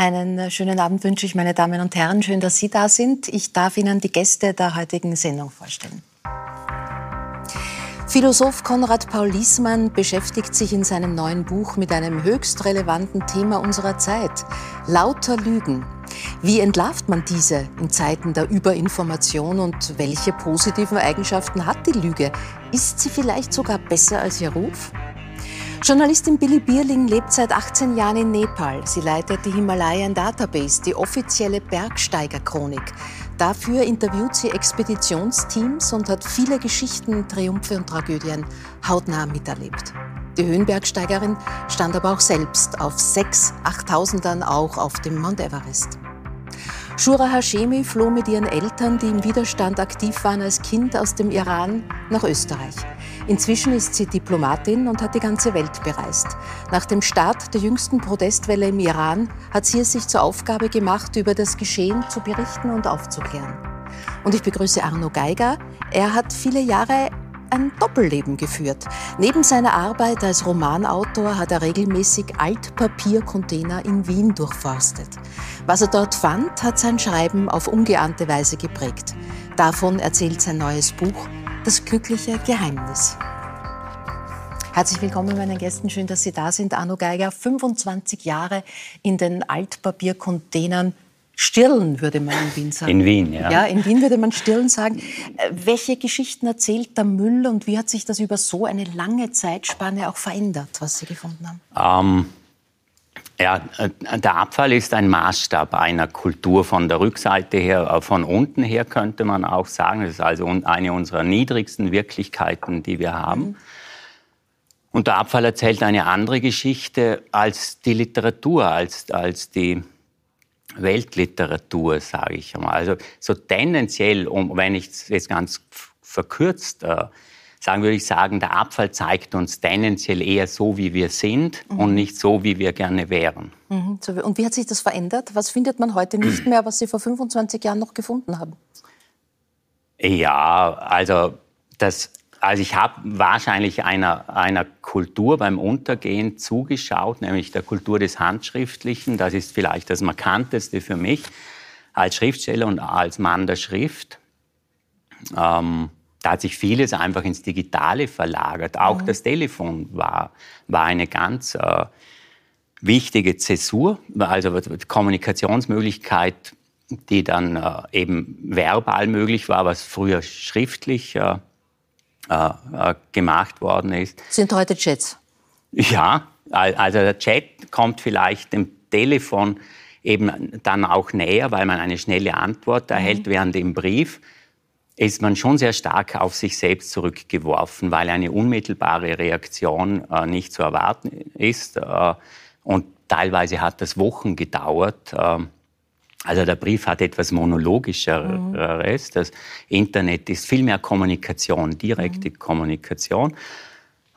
Einen schönen Abend wünsche ich, meine Damen und Herren. Schön, dass Sie da sind. Ich darf Ihnen die Gäste der heutigen Sendung vorstellen. Philosoph Konrad Paul Liesmann beschäftigt sich in seinem neuen Buch mit einem höchst relevanten Thema unserer Zeit. Lauter Lügen. Wie entlarvt man diese in Zeiten der Überinformation und welche positiven Eigenschaften hat die Lüge? Ist sie vielleicht sogar besser als ihr Ruf? Journalistin Billy Bierling lebt seit 18 Jahren in Nepal. Sie leitet die Himalayan Database, die offizielle Bergsteigerchronik. Dafür interviewt sie Expeditionsteams und hat viele Geschichten, Triumphe und Tragödien hautnah miterlebt. Die Höhenbergsteigerin stand aber auch selbst auf sechs Achttausendern auch auf dem Mount Everest. Shura Hashemi floh mit ihren Eltern, die im Widerstand aktiv waren als Kind aus dem Iran, nach Österreich. Inzwischen ist sie Diplomatin und hat die ganze Welt bereist. Nach dem Start der jüngsten Protestwelle im Iran hat sie es sich zur Aufgabe gemacht, über das Geschehen zu berichten und aufzuklären. Und ich begrüße Arno Geiger. Er hat viele Jahre ein Doppelleben geführt. Neben seiner Arbeit als Romanautor hat er regelmäßig Altpapiercontainer in Wien durchforstet. Was er dort fand, hat sein Schreiben auf ungeahnte Weise geprägt. Davon erzählt sein neues Buch Das glückliche Geheimnis. Herzlich willkommen meinen Gästen. Schön, dass Sie da sind. Arno Geiger, 25 Jahre in den Altpapiercontainern Stirlen, würde man in Wien sagen. In Wien, ja. Ja, in Wien würde man Stirlen sagen. Äh, welche Geschichten erzählt der Müll und wie hat sich das über so eine lange Zeitspanne auch verändert, was Sie gefunden haben? Ähm, ja, äh, der Abfall ist ein Maßstab einer Kultur von der Rückseite her, äh, von unten her könnte man auch sagen. Das ist also eine unserer niedrigsten Wirklichkeiten, die wir haben. Mhm. Und der Abfall erzählt eine andere Geschichte als die Literatur, als, als die Weltliteratur, sage ich einmal. Also so tendenziell, um, wenn ich es jetzt ganz verkürzt äh, sagen würde ich sagen, der Abfall zeigt uns tendenziell eher so, wie wir sind mhm. und nicht so, wie wir gerne wären. Mhm. Und wie hat sich das verändert? Was findet man heute nicht mehr, was Sie vor 25 Jahren noch gefunden haben? Ja, also das also ich habe wahrscheinlich einer, einer Kultur beim Untergehen zugeschaut, nämlich der Kultur des Handschriftlichen. Das ist vielleicht das Markanteste für mich als Schriftsteller und als Mann der Schrift. Ähm, da hat sich vieles einfach ins Digitale verlagert. Auch mhm. das Telefon war, war eine ganz äh, wichtige Zäsur, also die Kommunikationsmöglichkeit, die dann äh, eben verbal möglich war, was früher schriftlich äh, äh, äh, gemacht worden ist. Sind heute Chats? Ja, also der Chat kommt vielleicht dem Telefon eben dann auch näher, weil man eine schnelle Antwort mhm. erhält, während im Brief ist man schon sehr stark auf sich selbst zurückgeworfen, weil eine unmittelbare Reaktion äh, nicht zu erwarten ist. Äh, und teilweise hat das Wochen gedauert. Äh, also der Brief hat etwas Monologischeres. Mhm. Das Internet ist viel mehr Kommunikation, direkte mhm. Kommunikation.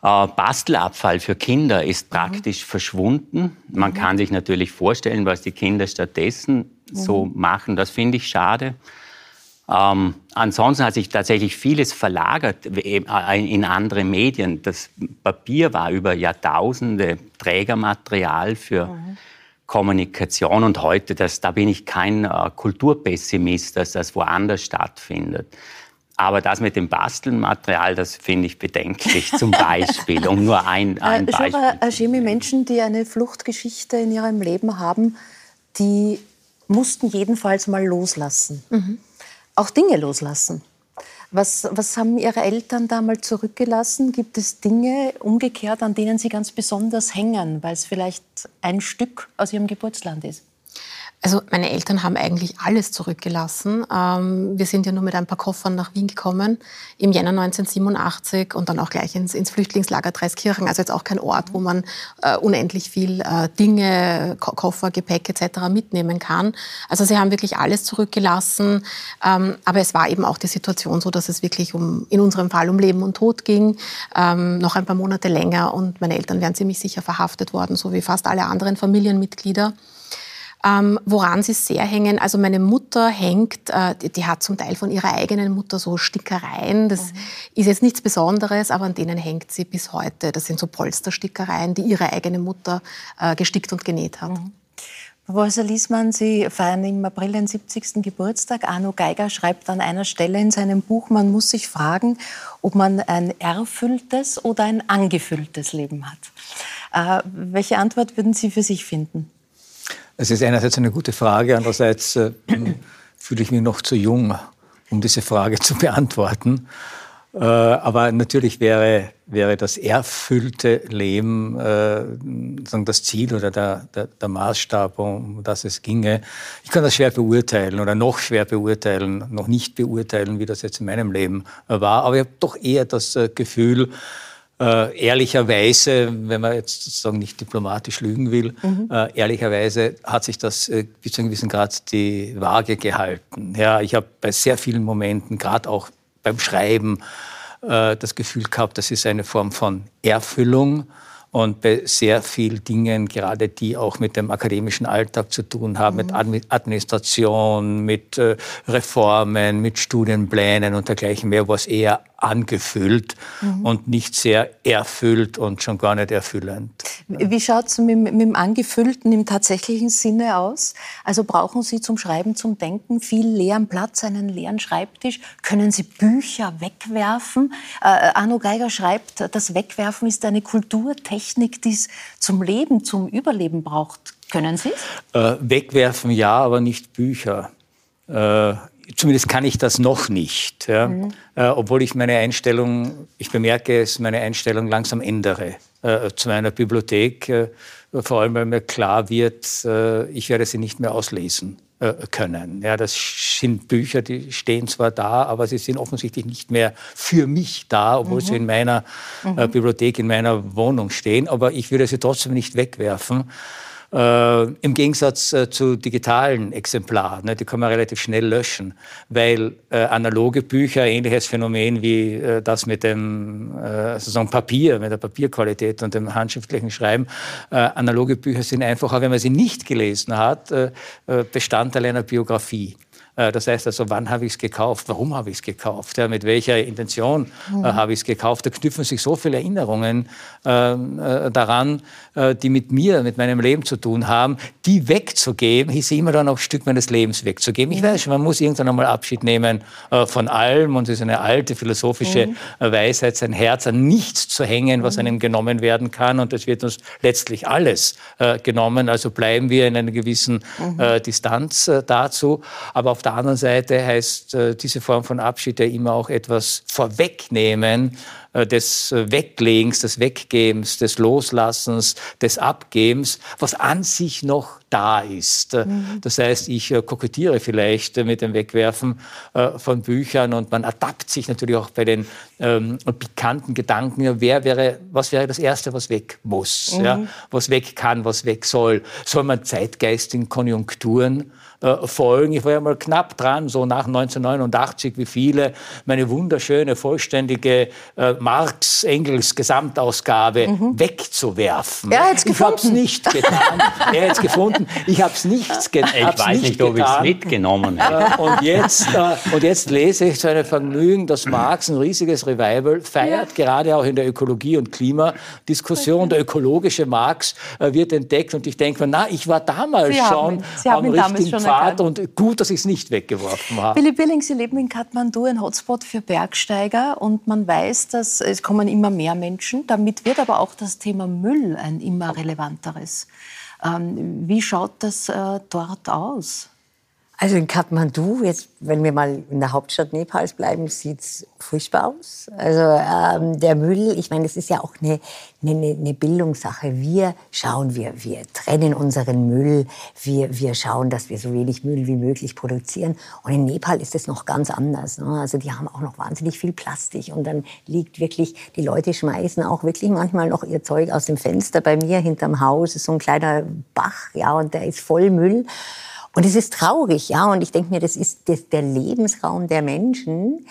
Äh, Bastelabfall für Kinder ist mhm. praktisch mhm. verschwunden. Man mhm. kann sich natürlich vorstellen, was die Kinder stattdessen so mhm. machen. Das finde ich schade. Ähm, ansonsten hat sich tatsächlich vieles verlagert äh, in andere Medien. Das Papier war über Jahrtausende Trägermaterial für mhm Kommunikation und heute, das, da bin ich kein äh, Kulturpessimist, dass das woanders stattfindet. Aber das mit dem Bastelmaterial, das finde ich bedenklich, zum Beispiel, um nur ein, ein äh, Beispiel. Herr Schemi, Menschen, die eine Fluchtgeschichte in ihrem Leben haben, die mussten jedenfalls mal loslassen. Mhm. Auch Dinge loslassen. Was, was haben Ihre Eltern damals zurückgelassen? Gibt es Dinge umgekehrt, an denen Sie ganz besonders hängen, weil es vielleicht ein Stück aus Ihrem Geburtsland ist? Also meine Eltern haben eigentlich alles zurückgelassen. Ähm, wir sind ja nur mit ein paar Koffern nach Wien gekommen im Jänner 1987 und dann auch gleich ins, ins Flüchtlingslager Dreiskirchen. Also jetzt auch kein Ort, wo man äh, unendlich viel äh, Dinge, Ko Koffer, Gepäck etc. mitnehmen kann. Also sie haben wirklich alles zurückgelassen. Ähm, aber es war eben auch die Situation so, dass es wirklich um, in unserem Fall um Leben und Tod ging. Ähm, noch ein paar Monate länger und meine Eltern wären ziemlich sicher verhaftet worden, so wie fast alle anderen Familienmitglieder. Ähm, woran sie sehr hängen, also meine Mutter hängt, äh, die, die, hat zum Teil von ihrer eigenen Mutter so Stickereien. Das mhm. ist jetzt nichts Besonderes, aber an denen hängt sie bis heute. Das sind so Polsterstickereien, die ihre eigene Mutter äh, gestickt und genäht hat. Mhm. Professor Liesmann, Sie feiern im April den 70. Geburtstag. Arno Geiger schreibt an einer Stelle in seinem Buch, man muss sich fragen, ob man ein erfülltes oder ein angefülltes Leben hat. Äh, welche Antwort würden Sie für sich finden? Es ist einerseits eine gute Frage, andererseits äh, fühle ich mich noch zu jung, um diese Frage zu beantworten. Äh, aber natürlich wäre, wäre das erfüllte Leben äh, das Ziel oder der, der, der Maßstab, um das es ginge. Ich kann das schwer beurteilen oder noch schwer beurteilen, noch nicht beurteilen, wie das jetzt in meinem Leben war. Aber ich habe doch eher das äh, Gefühl, äh, ehrlicherweise, wenn man jetzt sozusagen nicht diplomatisch lügen will, mhm. äh, ehrlicherweise hat sich das äh, bis zu einem gewissen Grad die Waage gehalten. Ja, ich habe bei sehr vielen Momenten, gerade auch beim Schreiben äh, das Gefühl gehabt, das ist eine Form von Erfüllung. Und bei sehr vielen Dingen, gerade die auch mit dem akademischen Alltag zu tun haben, mhm. mit Administration, mit äh, Reformen, mit Studienplänen und dergleichen mehr, was eher angefüllt mhm. und nicht sehr erfüllt und schon gar nicht erfüllend. Wie schaut es mit, mit, dem Angefüllten im tatsächlichen Sinne aus? Also brauchen Sie zum Schreiben, zum Denken viel leeren Platz, einen leeren Schreibtisch? Können Sie Bücher wegwerfen? Äh, Arno Geiger schreibt, das Wegwerfen ist eine Kulturtechnik, die es zum Leben, zum Überleben braucht. Können Sie es? Äh, wegwerfen ja, aber nicht Bücher. Äh, zumindest kann ich das noch nicht. Ja? Mhm. Äh, obwohl ich meine Einstellung, ich bemerke es, meine Einstellung langsam ändere äh, zu meiner Bibliothek. Äh, vor allem, weil mir klar wird, äh, ich werde sie nicht mehr auslesen äh, können. Ja, das sind Bücher, die stehen zwar da, aber sie sind offensichtlich nicht mehr für mich da, obwohl mhm. sie in meiner mhm. Äh, Bibliothek, in meiner Wohnung stehen. Aber ich würde sie trotzdem nicht wegwerfen. Äh, Im Gegensatz äh, zu digitalen Exemplaren, ne, die kann man relativ schnell löschen, weil äh, analoge Bücher, ähnliches Phänomen wie äh, das mit dem äh, sozusagen Papier, mit der Papierqualität und dem handschriftlichen Schreiben, äh, analoge Bücher sind einfach, auch wenn man sie nicht gelesen hat, Bestandteil einer Biografie. Äh, das heißt also, wann habe ich es gekauft, warum habe ich es gekauft, ja, mit welcher Intention äh, mhm. habe ich es gekauft. Da knüpfen sich so viele Erinnerungen ähm, äh, daran, äh, die mit mir, mit meinem Leben zu tun haben. Die wegzugeben, hieß immer dann auch ein Stück meines Lebens wegzugeben. Ich mhm. weiß schon, man muss irgendwann einmal Abschied nehmen äh, von allem und es ist eine alte philosophische mhm. Äh, Weisheit, sein Herz an nichts zu hängen, was mhm. einem genommen werden kann und es wird uns letztlich alles genommen. Also bleiben wir in einer gewissen mhm. Distanz dazu. Aber auf der anderen Seite heißt äh, diese Form von Abschied ja immer auch etwas vorwegnehmen äh, des äh, Weglegens, des Weggebens, des Loslassens, des Abgebens, was an sich noch da ist. Mhm. Das heißt, ich kokettiere vielleicht mit dem Wegwerfen von Büchern und man ertappt sich natürlich auch bei den ähm, pikanten Gedanken, wer wäre, was wäre das Erste, was weg muss, mhm. ja, was weg kann, was weg soll. Soll man Zeitgeist in Konjunkturen äh, folgen. Ich war ja mal knapp dran, so nach 1989, wie viele, meine wunderschöne, vollständige äh, Marx-Engels-Gesamtausgabe mhm. wegzuwerfen. Er hat's ich habe es nicht getan. er hat es gefunden. Ich habe es nicht getan. Ich weiß nicht, ob ich es mitgenommen habe. und, jetzt, äh, und jetzt lese ich zu einem Vergnügen, dass Marx ein riesiges Revival feiert, ja. gerade auch in der Ökologie- und Klimadiskussion. Der ökologische Marx äh, wird entdeckt und ich denke mir, na, ich war damals Sie schon haben, Sie haben am richtigen schon Fahrt und gut, dass ich es nicht weggeworfen habe. Billy Billing, Sie leben in Kathmandu, ein Hotspot für Bergsteiger und man weiß, dass es kommen immer mehr Menschen. Damit wird aber auch das Thema Müll ein immer relevanteres. Ähm, wie schaut das äh, dort aus? Also in Kathmandu, jetzt, wenn wir mal in der Hauptstadt Nepals bleiben, sieht es furchtbar aus. Also ähm, der Müll, ich meine, das ist ja auch eine, eine, eine Bildungssache. Wir schauen, wir, wir trennen unseren Müll, wir, wir schauen, dass wir so wenig Müll wie möglich produzieren. Und in Nepal ist es noch ganz anders. Ne? Also die haben auch noch wahnsinnig viel Plastik und dann liegt wirklich, die Leute schmeißen auch wirklich manchmal noch ihr Zeug aus dem Fenster. Bei mir hinterm Haus ist so ein kleiner Bach, ja, und der ist voll Müll. Und es ist traurig, ja. Und ich denke mir, das ist der Lebensraum der Menschen,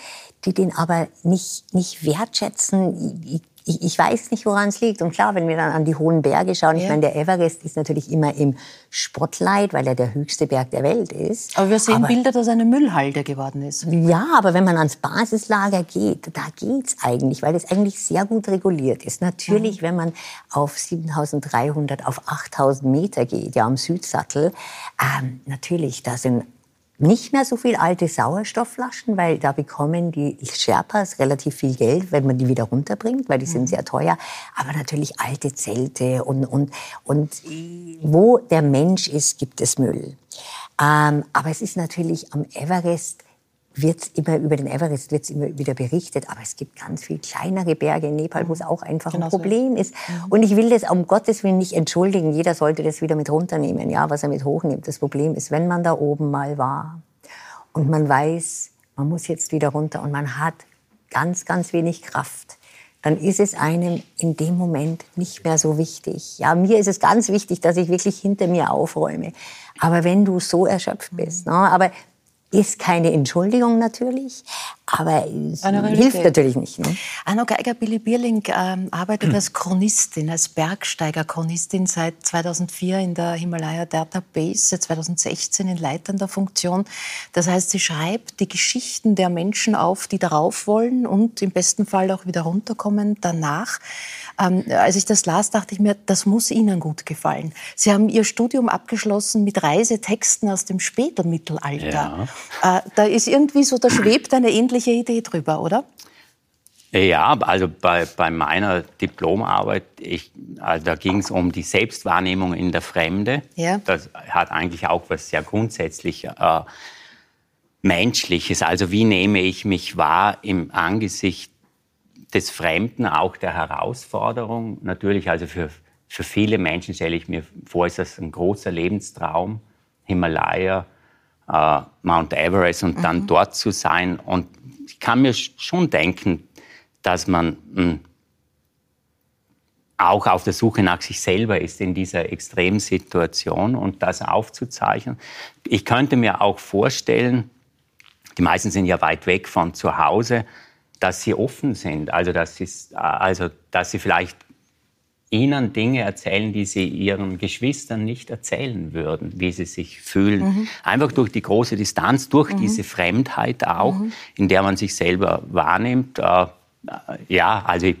die den aber nicht, nicht wertschätzen. Ich, ich, weiß nicht, woran es liegt. Und klar, wenn wir dann an die hohen Berge schauen, ja. ich meine, der Everest ist natürlich immer im Spotlight, weil er der höchste Berg der Welt ist. Aber wir sehen aber, Bilder, dass eine Müllhalde geworden ist. Ja, aber wenn man ans Basislager geht, da geht's eigentlich, weil es eigentlich sehr gut reguliert ist. Natürlich, mhm. wenn man auf 7300, auf 8000 Meter geht, ja, am Südsattel, ähm, natürlich, da sind nicht mehr so viel alte Sauerstoffflaschen, weil da bekommen die Sherpas relativ viel Geld, wenn man die wieder runterbringt, weil die sind mhm. sehr teuer. Aber natürlich alte Zelte und, und, und wo der Mensch ist, gibt es Müll. Ähm, aber es ist natürlich am Everest wird immer über den Everest wird's immer wieder berichtet, aber es gibt ganz viel kleinere Berge in Nepal, wo es auch einfach genau ein Problem ist. Mhm. Und ich will das um Gottes Willen nicht entschuldigen. Jeder sollte das wieder mit runternehmen, ja, was er mit hochnimmt. Das Problem ist, wenn man da oben mal war und man weiß, man muss jetzt wieder runter und man hat ganz, ganz wenig Kraft, dann ist es einem in dem Moment nicht mehr so wichtig. Ja, mir ist es ganz wichtig, dass ich wirklich hinter mir aufräume. Aber wenn du so erschöpft bist, ne, aber ist keine Entschuldigung natürlich, aber es hilft natürlich nicht. Ne? Anno Geiger, Billy Bierling ähm, arbeitet hm. als Chronistin, als Bergsteiger-Chronistin seit 2004 in der Himalaya Data Base, seit 2016 in leitender Funktion. Das heißt, sie schreibt die Geschichten der Menschen auf, die darauf wollen und im besten Fall auch wieder runterkommen danach. Ähm, als ich das las, dachte ich mir, das muss Ihnen gut gefallen. Sie haben Ihr Studium abgeschlossen mit Reisetexten aus dem Spätmittelalter. Ja. Äh, da ist irgendwie so, da schwebt eine ähnliche Idee drüber, oder? Ja, also bei, bei meiner Diplomarbeit, ich, also da ging es um die Selbstwahrnehmung in der Fremde. Ja. Das hat eigentlich auch was sehr grundsätzlich äh, Menschliches. Also wie nehme ich mich wahr im Angesicht des Fremden, auch der Herausforderung. Natürlich, also für, für viele Menschen stelle ich mir vor, ist das ein großer Lebenstraum, Himalaya, äh, Mount Everest und mhm. dann dort zu sein. Und ich kann mir schon denken, dass man mh, hm, auch auf der Suche nach sich selber ist in dieser Extremsituation und das aufzuzeichnen. Ich könnte mir auch vorstellen, die meisten sind ja weit weg von zu Hause, dass sie offen sind, also dass sie, also, dass sie vielleicht ihnen Dinge erzählen, die sie ihren Geschwistern nicht erzählen würden, wie sie sich fühlen. Mhm. Einfach durch die große Distanz, durch mhm. diese Fremdheit auch, mhm. in der man sich selber wahrnimmt. Äh, ja, also ich,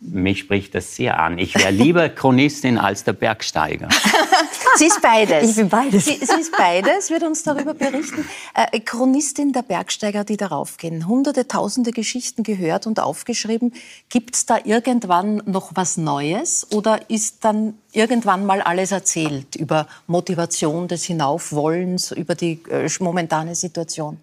mich spricht das sehr an. Ich wäre lieber Chronistin als der Bergsteiger. Sie ist beides. Ich bin beides. Sie, sie ist beides, wird uns darüber berichten. Äh, Chronistin der Bergsteiger, die darauf gehen. Hunderte, tausende Geschichten gehört und aufgeschrieben. Gibt es da irgendwann noch was Neues oder ist dann irgendwann mal alles erzählt über Motivation des Hinaufwollens, über die äh, momentane Situation?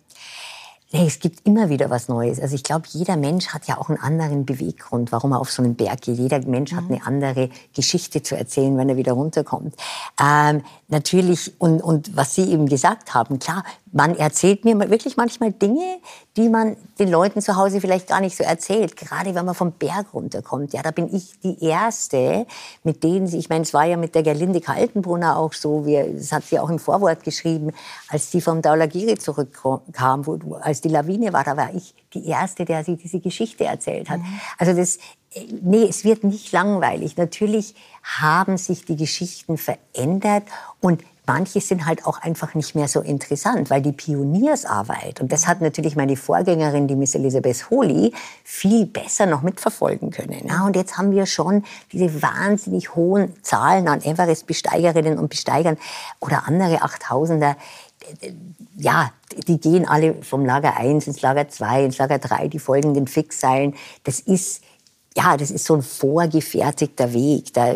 Nee, es gibt immer wieder was Neues. Also ich glaube, jeder Mensch hat ja auch einen anderen Beweggrund, warum er auf so einen Berg geht. Jeder Mensch mhm. hat eine andere Geschichte zu erzählen, wenn er wieder runterkommt. Ähm, natürlich, und, und was Sie eben gesagt haben, klar, man erzählt mir wirklich manchmal Dinge, die man den Leuten zu Hause vielleicht gar nicht so erzählt. Gerade wenn man vom Berg runterkommt. Ja, da bin ich die Erste, mit denen sie, ich meine, es war ja mit der Gerlinde Kaltenbrunner auch so, wie, das hat sie auch im Vorwort geschrieben, als sie vom Daulagiri zurückkam, wo, als die Lawine war, da war ich die Erste, der sie diese Geschichte erzählt hat. Mhm. Also das, nee, es wird nicht langweilig. Natürlich haben sich die Geschichten verändert und manche sind halt auch einfach nicht mehr so interessant, weil die Pioniersarbeit, und das hat natürlich meine Vorgängerin, die Miss Elizabeth Holy, viel besser noch mitverfolgen können. Ja, und jetzt haben wir schon diese wahnsinnig hohen Zahlen an Everest-Besteigerinnen und Besteigern oder andere 8000er ja, die gehen alle vom Lager 1 ins Lager 2, ins Lager 3, die folgenden Fixseilen. Das ist ja, das ist so ein vorgefertigter Weg. Da,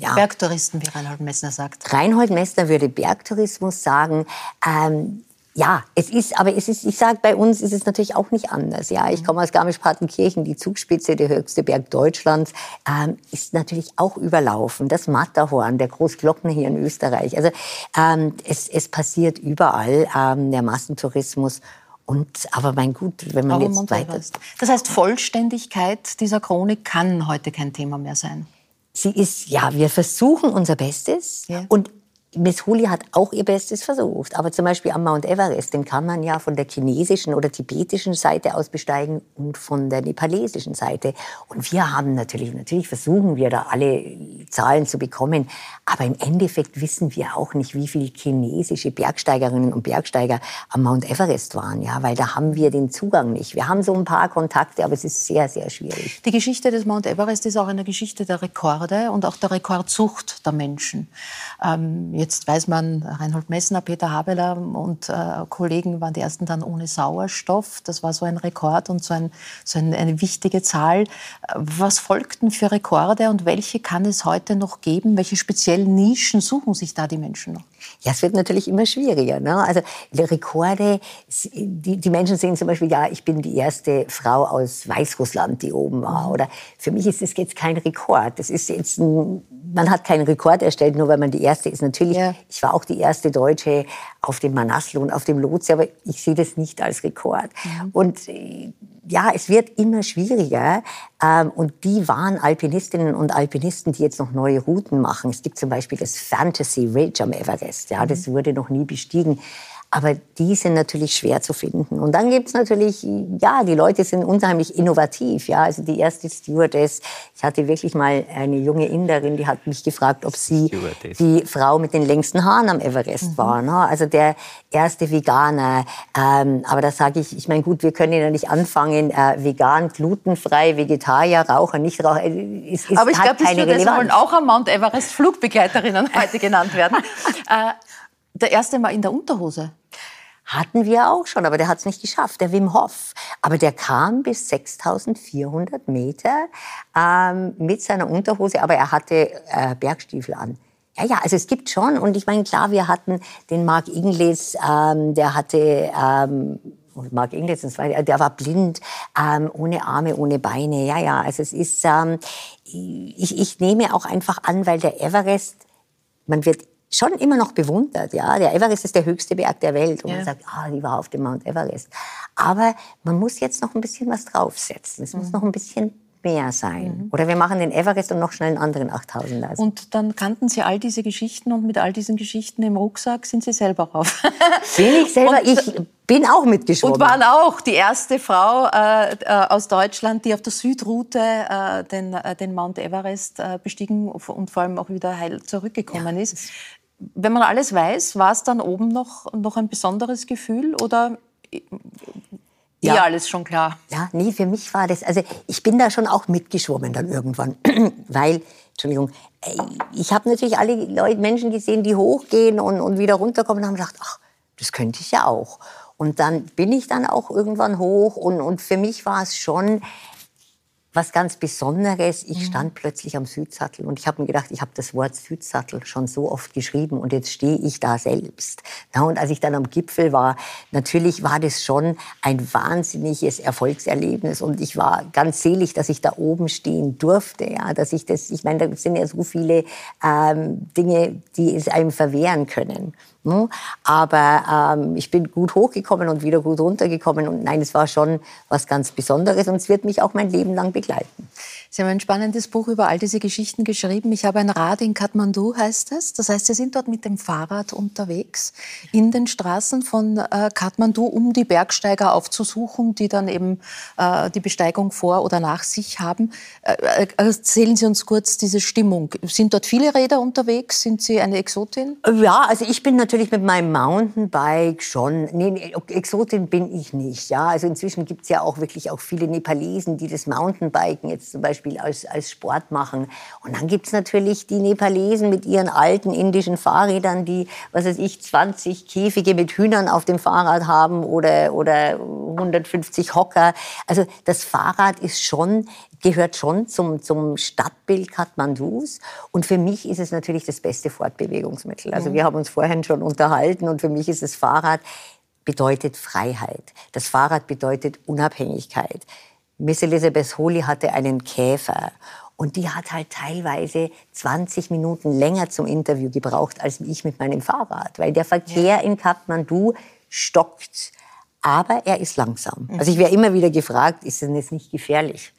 ja. Bergtouristen, wie Reinhold Messner sagt. Reinhold Messner würde Bergtourismus sagen. Ähm, ja, es ist, aber es ist, ich sage, bei uns ist es natürlich auch nicht anders. Ja, ich komme aus Garmisch-Partenkirchen, die Zugspitze, der höchste Berg Deutschlands, ähm, ist natürlich auch überlaufen. Das Matterhorn, der Großglockner hier in Österreich. Also ähm, es, es passiert überall ähm, der Massentourismus und, aber mein Gut, wenn man jetzt weiter... Das heißt, Vollständigkeit dieser Chronik kann heute kein Thema mehr sein? Sie ist, ja, wir versuchen unser Bestes. Ja. Und Miss Huli hat auch ihr Bestes versucht. Aber zum Beispiel am Mount Everest, den kann man ja von der chinesischen oder tibetischen Seite aus besteigen und von der nepalesischen Seite. Und wir haben natürlich, natürlich versuchen wir da alle Zahlen zu bekommen. Aber im Endeffekt wissen wir auch nicht, wie viele chinesische Bergsteigerinnen und Bergsteiger am Mount Everest waren. Ja, weil da haben wir den Zugang nicht. Wir haben so ein paar Kontakte, aber es ist sehr, sehr schwierig. Die Geschichte des Mount Everest ist auch eine Geschichte der Rekorde und auch der Rekordsucht der Menschen. Ähm, Jetzt weiß man, Reinhold Messner, Peter Habeler und äh, Kollegen waren die ersten dann ohne Sauerstoff. Das war so ein Rekord und so, ein, so ein, eine wichtige Zahl. Was folgten für Rekorde und welche kann es heute noch geben? Welche speziellen Nischen suchen sich da die Menschen noch? Ja, es wird natürlich immer schwieriger. Ne? Also die Rekorde, die, die Menschen sehen zum Beispiel, ja, ich bin die erste Frau aus Weißrussland, die oben war. Oder für mich ist das jetzt kein Rekord. Das ist jetzt ein man hat keinen Rekord erstellt, nur weil man die Erste ist. Natürlich, ja. ich war auch die erste Deutsche auf dem Manaslu und auf dem Lotse, aber ich sehe das nicht als Rekord. Mhm. Und äh, ja, es wird immer schwieriger. Ähm, und die waren Alpinistinnen und Alpinisten, die jetzt noch neue Routen machen. Es gibt zum Beispiel das Fantasy Ridge am Everest. Ja, das mhm. wurde noch nie bestiegen. Aber die sind natürlich schwer zu finden. Und dann gibt's natürlich, ja, die Leute sind unheimlich innovativ. Ja, also die erste Stewardess, ich hatte wirklich mal eine junge Inderin, die hat mich gefragt, ob sie Stewardess. die Frau mit den längsten Haaren am Everest mhm. war. Ne? Also der erste Veganer. Ähm, aber da sage ich, ich meine, gut, wir können ja nicht anfangen, äh, vegan, glutenfrei, Vegetarier, Raucher, nicht Raucher. Ist, ist, aber ich glaube, die Stewardess wollen auch am Mount Everest Flugbegleiterinnen heute genannt werden. äh, der erste Mal in der Unterhose. Hatten wir auch schon, aber der hat es nicht geschafft, der Wim Hof. Aber der kam bis 6400 Meter ähm, mit seiner Unterhose, aber er hatte äh, Bergstiefel an. Ja, ja, also es gibt schon. Und ich meine, klar, wir hatten den Mark Inglis, ähm, der hatte... Ähm, Mark Inglis, der war blind, ähm, ohne Arme, ohne Beine. Ja, ja, also es ist, ähm, ich, ich nehme auch einfach an, weil der Everest, man wird schon immer noch bewundert. Ja, der Everest ist der höchste Berg der Welt und ja. man sagt, ah, die war auf dem Mount Everest. Aber man muss jetzt noch ein bisschen was draufsetzen. Es mhm. muss noch ein bisschen mehr sein. Mhm. Oder wir machen den Everest und noch schnell einen anderen 8000er. Also. Und dann kannten Sie all diese Geschichten und mit all diesen Geschichten im Rucksack sind Sie selber rauf. Bin ich selber? Und, ich bin auch mitgeschwommen. Und waren auch die erste Frau äh, äh aus Deutschland, die auf der Südroute äh, den, äh, den Mount Everest äh, bestiegen und vor allem auch wieder heil zurückgekommen ja. ist wenn man alles weiß, war es dann oben noch, noch ein besonderes Gefühl oder ja. Eh alles schon klar? Ja, nee, für mich war das, also ich bin da schon auch mitgeschwommen dann irgendwann, weil, Entschuldigung, ich habe natürlich alle Leute, Menschen gesehen, die hochgehen und, und wieder runterkommen und haben gedacht, ach, das könnte ich ja auch. Und dann bin ich dann auch irgendwann hoch und, und für mich war es schon was ganz Besonderes. Ich mhm. stand plötzlich am Südsattel und ich habe mir gedacht, ich habe das Wort Südsattel schon so oft geschrieben und jetzt stehe ich da selbst. Ja, und als ich dann am Gipfel war, natürlich war das schon ein wahnsinniges Erfolgserlebnis und ich war ganz selig, dass ich da oben stehen durfte. Ja, dass ich das, ich meine, da sind ja so viele ähm, Dinge, die es einem verwehren können. Aber ähm, ich bin gut hochgekommen und wieder gut runtergekommen. Und nein, es war schon was ganz Besonderes und es wird mich auch mein Leben lang begleiten. Sie haben ein spannendes Buch über all diese Geschichten geschrieben. Ich habe ein Rad in Kathmandu, heißt es. Das heißt, Sie sind dort mit dem Fahrrad unterwegs in den Straßen von äh, Kathmandu, um die Bergsteiger aufzusuchen, die dann eben äh, die Besteigung vor oder nach sich haben. Äh, äh erzählen Sie uns kurz diese Stimmung. Sind dort viele Räder unterwegs? Sind Sie eine Exotin? Ja, also ich bin natürlich mit meinem Mountainbike schon. Nee, nee Exotin bin ich nicht. Ja, also inzwischen gibt es ja auch wirklich auch viele Nepalesen, die das Mountainbiken jetzt zum Beispiel Beispiel als, als Sport machen. Und dann gibt es natürlich die Nepalesen mit ihren alten indischen Fahrrädern, die, was weiß ich, 20 Käfige mit Hühnern auf dem Fahrrad haben oder, oder 150 Hocker. Also das Fahrrad ist schon gehört schon zum, zum Stadtbild Kathmandus. Und für mich ist es natürlich das beste Fortbewegungsmittel. Also wir haben uns vorhin schon unterhalten und für mich ist das Fahrrad bedeutet Freiheit. Das Fahrrad bedeutet Unabhängigkeit. Miss Elizabeth Holy hatte einen Käfer und die hat halt teilweise 20 Minuten länger zum Interview gebraucht als ich mit meinem Fahrrad, weil der Verkehr ja. in Kathmandu stockt. Aber er ist langsam. Also ich wäre immer wieder gefragt, ist es jetzt nicht gefährlich?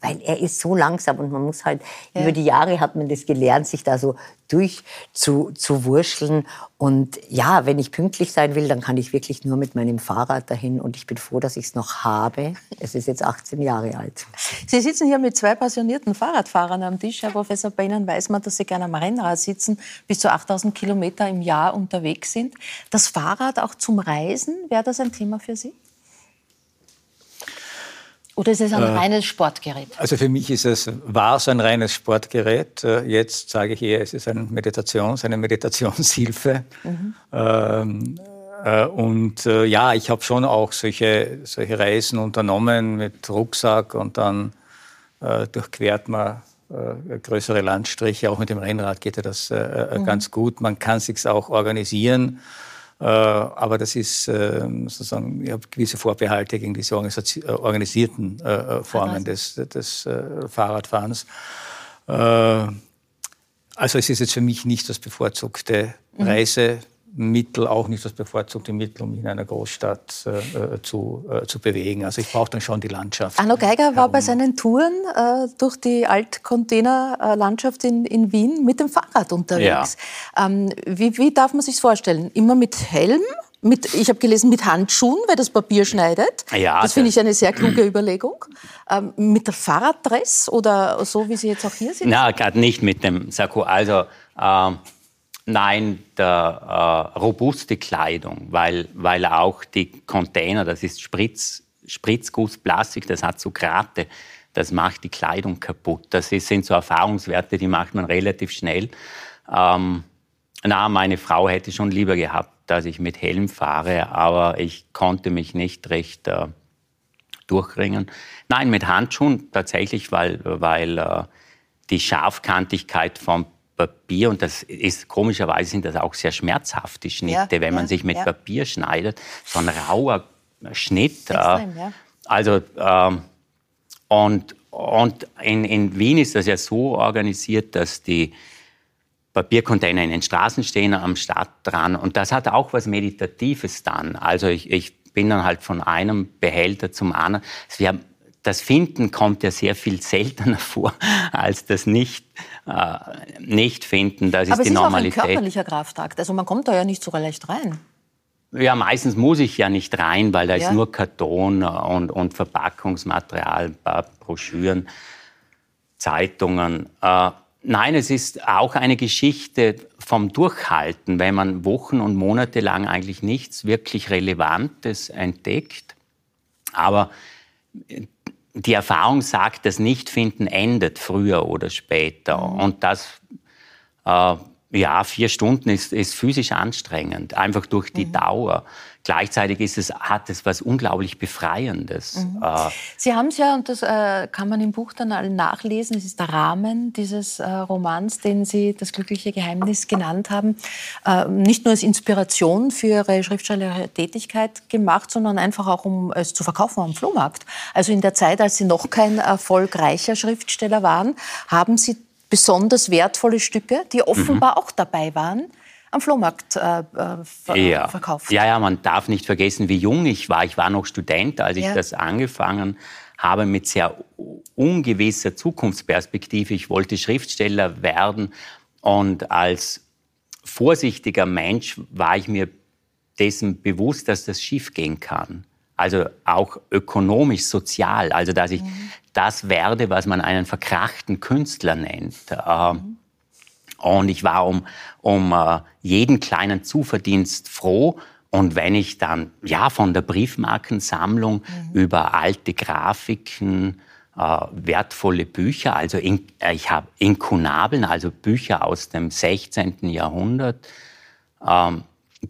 Weil er ist so langsam und man muss halt, ja. über die Jahre hat man das gelernt, sich da so durch zu, zu wurscheln. Und ja, wenn ich pünktlich sein will, dann kann ich wirklich nur mit meinem Fahrrad dahin und ich bin froh, dass ich es noch habe. Es ist jetzt 18 Jahre alt. Sie sitzen hier mit zwei passionierten Fahrradfahrern am Tisch, Herr Professor. Bei Ihnen weiß man, dass Sie gerne am Rennrad sitzen, bis zu 8000 Kilometer im Jahr unterwegs sind. Das Fahrrad auch zum Reisen, wäre das ein Thema für Sie? Oder ist es ein äh, reines Sportgerät? Also für mich ist es, war es ein reines Sportgerät. Äh, jetzt sage ich eher, es ist ein Meditations, eine Meditationshilfe. Mhm. Ähm, äh, und äh, ja, ich habe schon auch solche, solche Reisen unternommen mit Rucksack und dann äh, durchquert man äh, größere Landstriche. Auch mit dem Rennrad geht ja das mhm. ganz gut. Man kann sich auch organisieren. Äh, aber das ist ähm, sozusagen, ich habe gewisse Vorbehalte gegen diese äh, organisierten äh, Formen des, des Fahrradfahrens. Also es ist jetzt für mich nicht das bevorzugte mhm. Mittel auch nicht das bevorzugte Mittel, um in einer Großstadt äh, zu, äh, zu bewegen. Also ich brauche dann schon die Landschaft. Arno Geiger herum. war bei seinen Touren äh, durch die Altcontainerlandschaft in, in Wien mit dem Fahrrad unterwegs. Ja. Ähm, wie, wie darf man sich vorstellen? Immer mit Helm? Mit, ich habe gelesen, mit Handschuhen, weil das Papier schneidet. Ja, das finde ich eine sehr kluge Überlegung. Ähm, mit der Fahrraddress oder so, wie Sie jetzt auch hier sind? Na, gerade nicht mit dem Sakko. Also ähm, Nein, der äh, robuste Kleidung, weil, weil auch die Container, das ist Spritz, Spritzgussplastik, das hat so Grate, das macht die Kleidung kaputt. Das ist, sind so Erfahrungswerte, die macht man relativ schnell. Ähm, na, meine Frau hätte schon lieber gehabt, dass ich mit Helm fahre, aber ich konnte mich nicht recht äh, durchringen. Nein, mit Handschuhen tatsächlich, weil, weil äh, die Scharfkantigkeit vom Papier, und das ist komischerweise sind das auch sehr schmerzhaft, die Schnitte, ja, wenn man ja, sich mit ja. Papier schneidet, so ein rauer Schnitt. Extrem, äh, also, ähm, und, und in, in Wien ist das ja so organisiert, dass die Papiercontainer in den Straßen stehen, am Stadtrand. Und das hat auch was Meditatives dann. Also ich, ich bin dann halt von einem Behälter zum anderen. Wir das Finden kommt ja sehr viel seltener vor als das Nicht, äh, nicht Finden. Das Aber ist die Normalität. Aber es ist auch ein körperlicher Kraftakt. Also man kommt da ja nicht so leicht rein. Ja, meistens muss ich ja nicht rein, weil da ja. ist nur Karton und, und Verpackungsmaterial, ein paar Broschüren, Zeitungen. Äh, nein, es ist auch eine Geschichte vom Durchhalten, wenn man Wochen und Monate lang eigentlich nichts wirklich Relevantes entdeckt. Aber die Erfahrung sagt, das Nichtfinden endet früher oder später. Mhm. Und das, äh, ja, vier Stunden ist, ist physisch anstrengend, einfach durch die mhm. Dauer. Gleichzeitig ist es, hat es was unglaublich Befreiendes. Mhm. Äh, Sie haben es ja, und das äh, kann man im Buch dann nachlesen, es ist der Rahmen dieses äh, Romans, den Sie das glückliche Geheimnis genannt haben, äh, nicht nur als Inspiration für Ihre schriftstellerische Tätigkeit gemacht, sondern einfach auch, um es zu verkaufen am Flohmarkt. Also in der Zeit, als Sie noch kein erfolgreicher Schriftsteller waren, haben Sie besonders wertvolle Stücke, die offenbar mhm. auch dabei waren, am Flohmarkt äh, äh, ver ja. verkauft. Ja, ja, man darf nicht vergessen, wie jung ich war. Ich war noch Student, als ich ja. das angefangen habe mit sehr ungewisser Zukunftsperspektive. Ich wollte Schriftsteller werden und als vorsichtiger Mensch war ich mir dessen bewusst, dass das schief gehen kann. Also auch ökonomisch, sozial. Also dass ich mhm. das werde, was man einen verkrachten Künstler nennt. Ähm, mhm. Und ich war um, um uh, jeden kleinen Zuverdienst froh. Und wenn ich dann ja von der Briefmarkensammlung mhm. über alte Grafiken, äh, wertvolle Bücher, also in, äh, ich habe Inkunabeln, also Bücher aus dem 16. Jahrhundert. Ähm,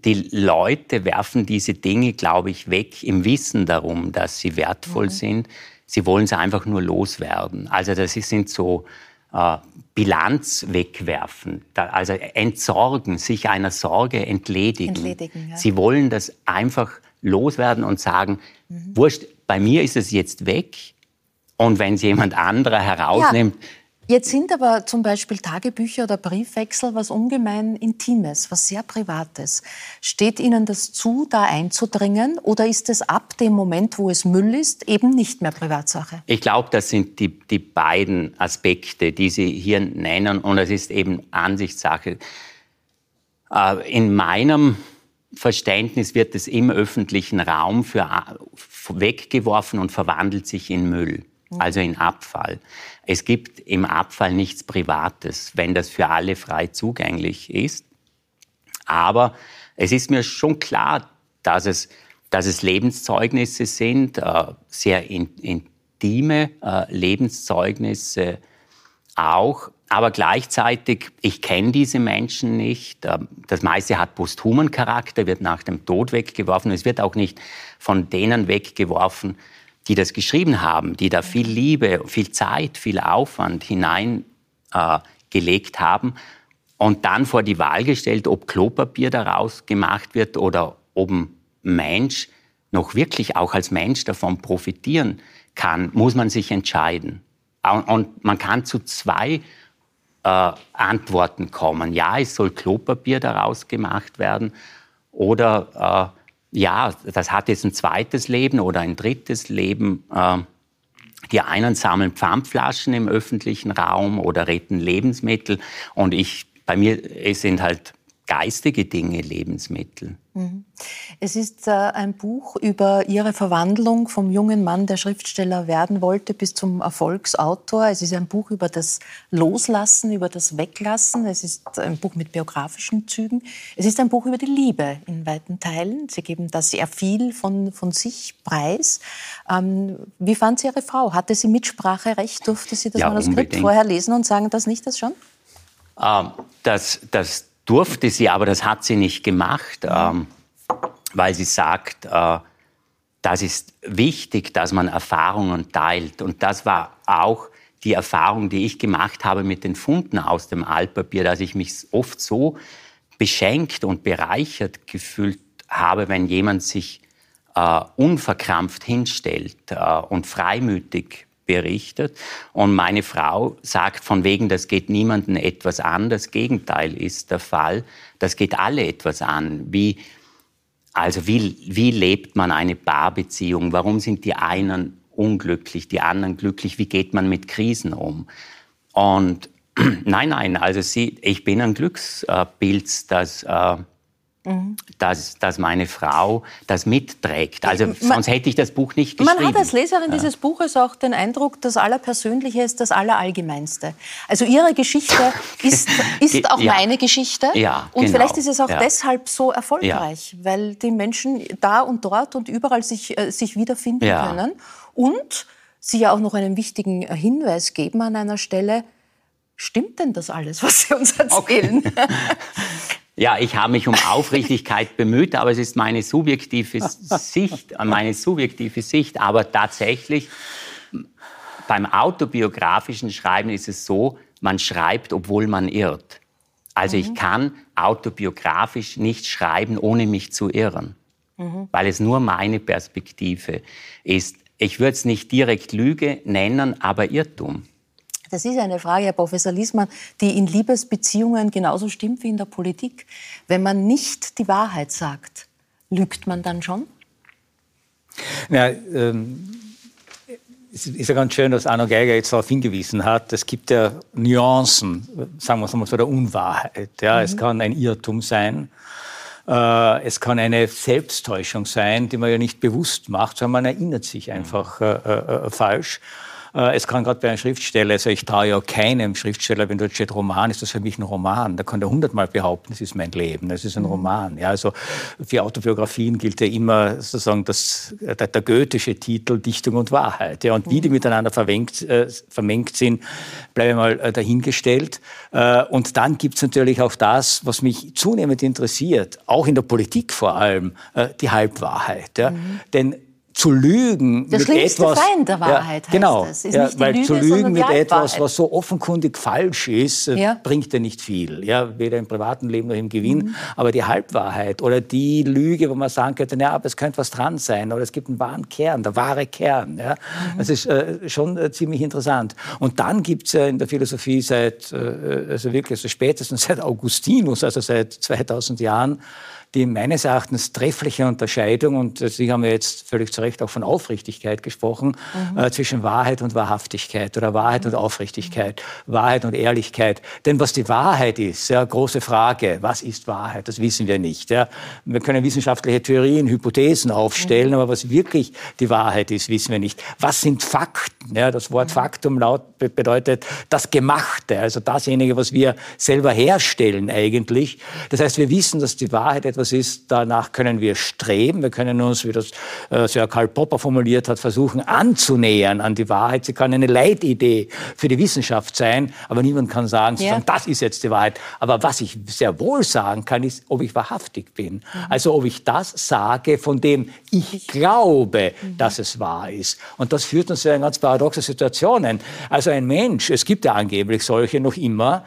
die Leute werfen diese Dinge, glaube ich, weg im Wissen darum, dass sie wertvoll mhm. sind. Sie wollen sie einfach nur loswerden. Also das sind so äh, Bilanz wegwerfen, also entsorgen, sich einer Sorge entledigen. entledigen ja. Sie wollen das einfach loswerden und sagen, mhm. wurscht, bei mir ist es jetzt weg und wenn es jemand anderer herausnimmt, ja Jetzt sind aber zum Beispiel Tagebücher oder Briefwechsel was ungemein Intimes, was sehr Privates. Steht Ihnen das zu, da einzudringen oder ist es ab dem Moment, wo es Müll ist, eben nicht mehr Privatsache? Ich glaube, das sind die, die beiden Aspekte, die Sie hier nennen und es ist eben Ansichtssache. Äh, in meinem Verständnis wird es im öffentlichen Raum für, äh, weggeworfen und verwandelt sich in Müll also in Abfall. Es gibt im Abfall nichts Privates, wenn das für alle frei zugänglich ist. Aber es ist mir schon klar, dass es, dass es Lebenszeugnisse sind, äh, sehr in, intime äh, Lebenszeugnisse auch. Aber gleichzeitig, ich kenne diese Menschen nicht. Äh, das meiste hat posthumen Charakter, wird nach dem Tod weggeworfen. Es wird auch nicht von denen weggeworfen, die das geschrieben haben, die da viel Liebe, viel Zeit, viel Aufwand hineingelegt äh, haben und dann vor die Wahl gestellt, ob Klopapier daraus gemacht wird oder ob ein Mensch noch wirklich auch als Mensch davon profitieren kann, muss man sich entscheiden. Und man kann zu zwei äh, Antworten kommen. Ja, es soll Klopapier daraus gemacht werden oder äh, ja, das hat jetzt ein zweites Leben oder ein drittes Leben. Äh, die einen sammeln Pfandflaschen im öffentlichen Raum oder retten Lebensmittel. Und ich, bei mir es sind halt geistige Dinge Lebensmittel. Mhm. Es ist äh, ein Buch über Ihre Verwandlung vom jungen Mann, der Schriftsteller werden wollte, bis zum Erfolgsautor. Es ist ein Buch über das Loslassen, über das Weglassen. Es ist ein Buch mit biografischen Zügen. Es ist ein Buch über die Liebe in weiten Teilen. Sie geben da sehr viel von, von sich preis. Ähm, wie fand sie Ihre Frau? Hatte sie Mitspracherecht? Durfte sie das ja, Manuskript unbedingt. vorher lesen und sagen, das nicht, das schon? Ähm, das, das durfte sie, aber das hat sie nicht gemacht, ähm, weil sie sagt, äh, das ist wichtig, dass man Erfahrungen teilt. Und das war auch die Erfahrung, die ich gemacht habe mit den Funden aus dem Altpapier, dass ich mich oft so beschenkt und bereichert gefühlt habe, wenn jemand sich äh, unverkrampft hinstellt äh, und freimütig berichtet. Und meine Frau sagt von wegen, das geht niemandem etwas an. Das Gegenteil ist der Fall. Das geht alle etwas an. Wie, also wie, wie lebt man eine Paarbeziehung? Warum sind die einen unglücklich, die anderen glücklich? Wie geht man mit Krisen um? Und nein, nein, also sie, ich bin ein Glücksbild, das äh, Mhm. Dass, dass meine Frau das mitträgt. Also sonst hätte ich das Buch nicht geschrieben. Man hat als Leserin ja. dieses Buches auch den Eindruck, das Allerpersönliche ist das Allerallgemeinste. Also Ihre Geschichte ist, ist auch ja. meine Geschichte. Ja, und genau. vielleicht ist es auch ja. deshalb so erfolgreich, weil die Menschen da und dort und überall sich, äh, sich wiederfinden können. Und Sie ja auch noch einen wichtigen Hinweis geben an einer Stelle, Stimmt denn das alles, was Sie uns erzählen? Okay. Ja, ich habe mich um Aufrichtigkeit bemüht, aber es ist meine subjektive Sicht, meine subjektive Sicht. Aber tatsächlich, beim autobiografischen Schreiben ist es so, man schreibt, obwohl man irrt. Also mhm. ich kann autobiografisch nicht schreiben, ohne mich zu irren, mhm. weil es nur meine Perspektive ist. Ich würde es nicht direkt Lüge nennen, aber Irrtum. Das ist eine Frage, Herr Professor Liesmann, die in Liebesbeziehungen genauso stimmt wie in der Politik. Wenn man nicht die Wahrheit sagt, lügt man dann schon? Ja, ähm, es ist ja ganz schön, dass Arno Geiger jetzt darauf hingewiesen hat. Es gibt ja Nuancen, sagen wir es mal so, der Unwahrheit. Ja, mhm. Es kann ein Irrtum sein. Äh, es kann eine Selbsttäuschung sein, die man ja nicht bewusst macht, sondern man erinnert sich einfach äh, äh, äh falsch. Äh, es kann gerade bei einem Schriftsteller, also ich traue ja keinem Schriftsteller, wenn dort steht Roman, ist das für mich ein Roman. Da kann der hundertmal behaupten, es ist mein Leben, es ist ein mhm. Roman. Ja, also für Autobiografien gilt ja immer sozusagen das, der, der goethische Titel Dichtung und Wahrheit. Ja, und wie die mhm. miteinander vermengt, äh, vermengt sind, bleibe mal äh, dahingestellt. Äh, und dann gibt es natürlich auch das, was mich zunehmend interessiert, auch in der Politik vor allem, äh, die Halbwahrheit. Ja? Mhm. Denn zu lügen der mit etwas, Feind der Wahrheit ja, genau, heißt. Ist ja, weil Lüge, zu lügen mit etwas, was so offenkundig falsch ist, äh, Ja. bringt ja nicht viel. Ja, weder im privaten Leben noch im Gewinn. Mhm. Aber die Halbwahrheit oder die Lüge, wo man sagen könnte, ja, aber es könnte was dran sein oder es gibt einen wahren Kern, der wahre Kern. Ja, Mhm. das ist äh, schon äh, ziemlich interessant. Und dann gibt es ja in der Philosophie seit, äh, also wirklich also spätestens seit Augustinus, also seit 2000 Jahren, die meines Erachtens treffliche Unterscheidung, und äh, Sie haben ja jetzt völlig zu Recht auch von Aufrichtigkeit gesprochen, äh, zwischen Wahrheit und Wahrhaftigkeit oder Wahrheit und Aufrichtigkeit, Wahrheit und Ehrlichkeit. Denn was die Wahrheit ist, ja, große Frage, was ist Wahrheit, das wissen wir nicht. Ja. Wir können wissenschaftliche Theorien, Hypothesen aufstellen, aber was wirklich die Wahrheit ist, wissen wir nicht. Was sind Fakten? Ja, das Wort Faktum laut be- bedeutet das Gemachte, also dasjenige, was wir selber herstellen eigentlich. Das heißt, wir wissen, dass die Wahrheit etwas ist, danach können wir streben. Wir können uns, wie das äh, Sir Karl Popper formuliert hat, versuchen anzunähern an die Wahrheit. Sie kann eine Leitidee für die Wissenschaft sein, aber niemand kann sagen, Ja. das ist jetzt die Wahrheit. Aber was ich sehr wohl sagen kann, ist, ob ich wahrhaftig bin. Also ob ich das sage, von dem ich glaube, dass es wahr ist. Und das führt uns ja in ganz paradoxe Situationen. Also ein Mensch, es gibt ja angeblich solche noch immer,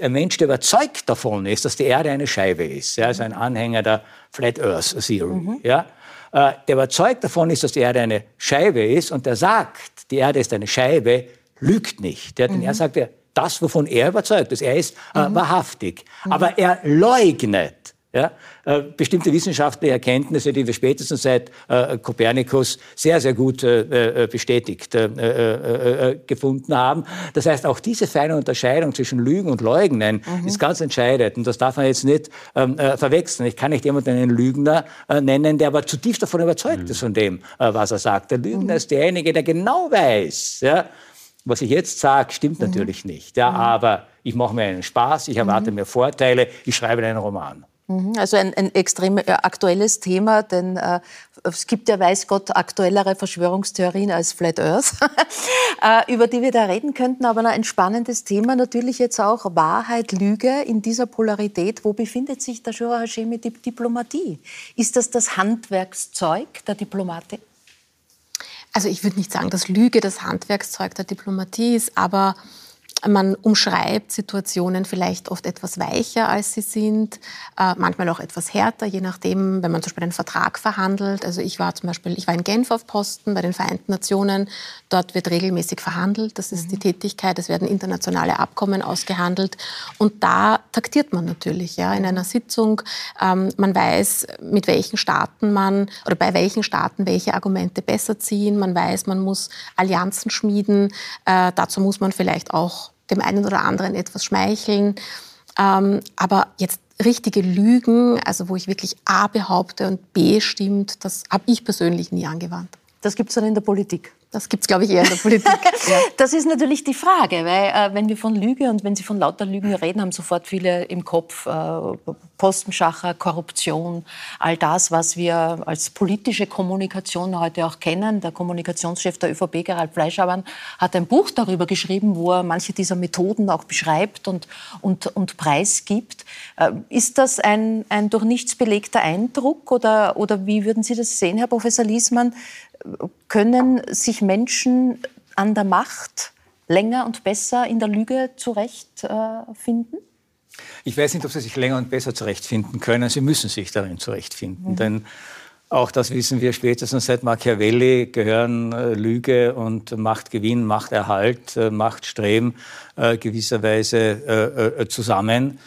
ein Mensch, der überzeugt davon ist, dass die Erde eine Scheibe ist, ja, also ein Anhänger der Flat Earth Theory, ja, äh, der überzeugt davon ist, dass die Erde eine Scheibe ist und der sagt, die Erde ist eine Scheibe, lügt nicht. Ja, denn er sagt, ja, das, wovon er überzeugt ist, er ist äh, wahrhaftig. Aber er leugnet ja, äh, bestimmte wissenschaftliche Erkenntnisse, die wir spätestens seit äh, Kopernikus sehr, sehr gut äh, äh, bestätigt äh, äh, äh, gefunden haben. Das heißt, auch diese feine Unterscheidung zwischen Lügen und Leugnen ist ganz entscheidend. Und das darf man jetzt nicht ähm, äh, verwechseln. Ich kann nicht jemanden einen Lügner äh, nennen, der aber zutiefst davon überzeugt ist, von dem, äh, was er sagt. Der Lügner ist derjenige, der genau weiß, ja, was ich jetzt sage, stimmt natürlich nicht. Ja, Aber ich mache mir einen Spaß, ich erwarte mir Vorteile, ich schreibe einen Roman. Also ein, ein extrem äh, aktuelles Thema, denn äh, es gibt ja, weiß Gott, aktuellere Verschwörungstheorien als Flat Earth, äh, über die wir da reden könnten. Aber ein spannendes Thema natürlich jetzt auch Wahrheit, Lüge in dieser Polarität. Wo befindet sich der Jura Haché mit die Diplomatie? Ist das das Handwerkszeug der Diplomatin? Also ich würde nicht sagen, dass Lüge das Handwerkszeug der Diplomatie ist, aber man umschreibt Situationen vielleicht oft etwas weicher, als sie sind, äh, manchmal auch etwas härter, je nachdem, wenn man zum Beispiel einen Vertrag verhandelt. Also ich war zum Beispiel, ich war in Genf auf Posten bei den Vereinten Nationen. Dort wird regelmäßig verhandelt. Das ist die Tätigkeit. Es werden internationale Abkommen ausgehandelt. Und da taktiert man natürlich, ja, in einer Sitzung. Ähm, man weiß, mit welchen Staaten man oder bei welchen Staaten welche Argumente besser ziehen. Man weiß, man muss Allianzen schmieden. Äh, dazu muss man vielleicht auch dem einen oder anderen etwas schmeicheln. Ähm, aber jetzt richtige Lügen, also wo ich wirklich A behaupte und B stimmt, das habe ich persönlich nie angewandt. Das gibt es dann in der Politik. Das gibt es, glaube ich, eher in der Politik. Das ist natürlich die Frage, weil äh, wenn wir von Lüge und wenn Sie von lauter Lügen reden, haben sofort viele im Kopf äh, Postenschacher, Korruption, all das, was wir als politische Kommunikation heute auch kennen. Der Kommunikationschef der ÖVP, Gerald Fleischhaber, hat ein Buch darüber geschrieben, wo er manche dieser Methoden auch beschreibt und, und, und preisgibt. Äh, ist das ein, ein durch nichts belegter Eindruck oder, oder wie würden Sie das sehen, Herr Professor Liesmann? Können sich Menschen an der Macht länger und besser in der Lüge zurechtfinden? Ich weiß nicht, ob Sie sich länger und besser zurechtfinden können. Sie müssen sich darin zurechtfinden. Denn auch das wissen wir spätestens seit Machiavelli, gehören äh, Lüge und Machtgewinn, Machterhalt, äh, Machtstreben äh, gewisserweise äh, äh, zusammen.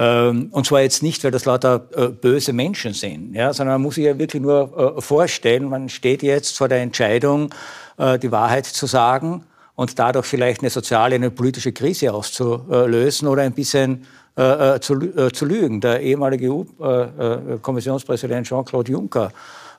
Ähm, und zwar jetzt nicht, weil das lauter äh, böse Menschen sind, ja, sondern man muss sich ja wirklich nur äh, vorstellen, man steht jetzt vor der Entscheidung, äh, die Wahrheit zu sagen und dadurch vielleicht eine soziale, eine politische Krise auszulösen oder ein bisschen zu, lügen. Der ehemalige EU-Kommissionspräsident Jean-Claude Juncker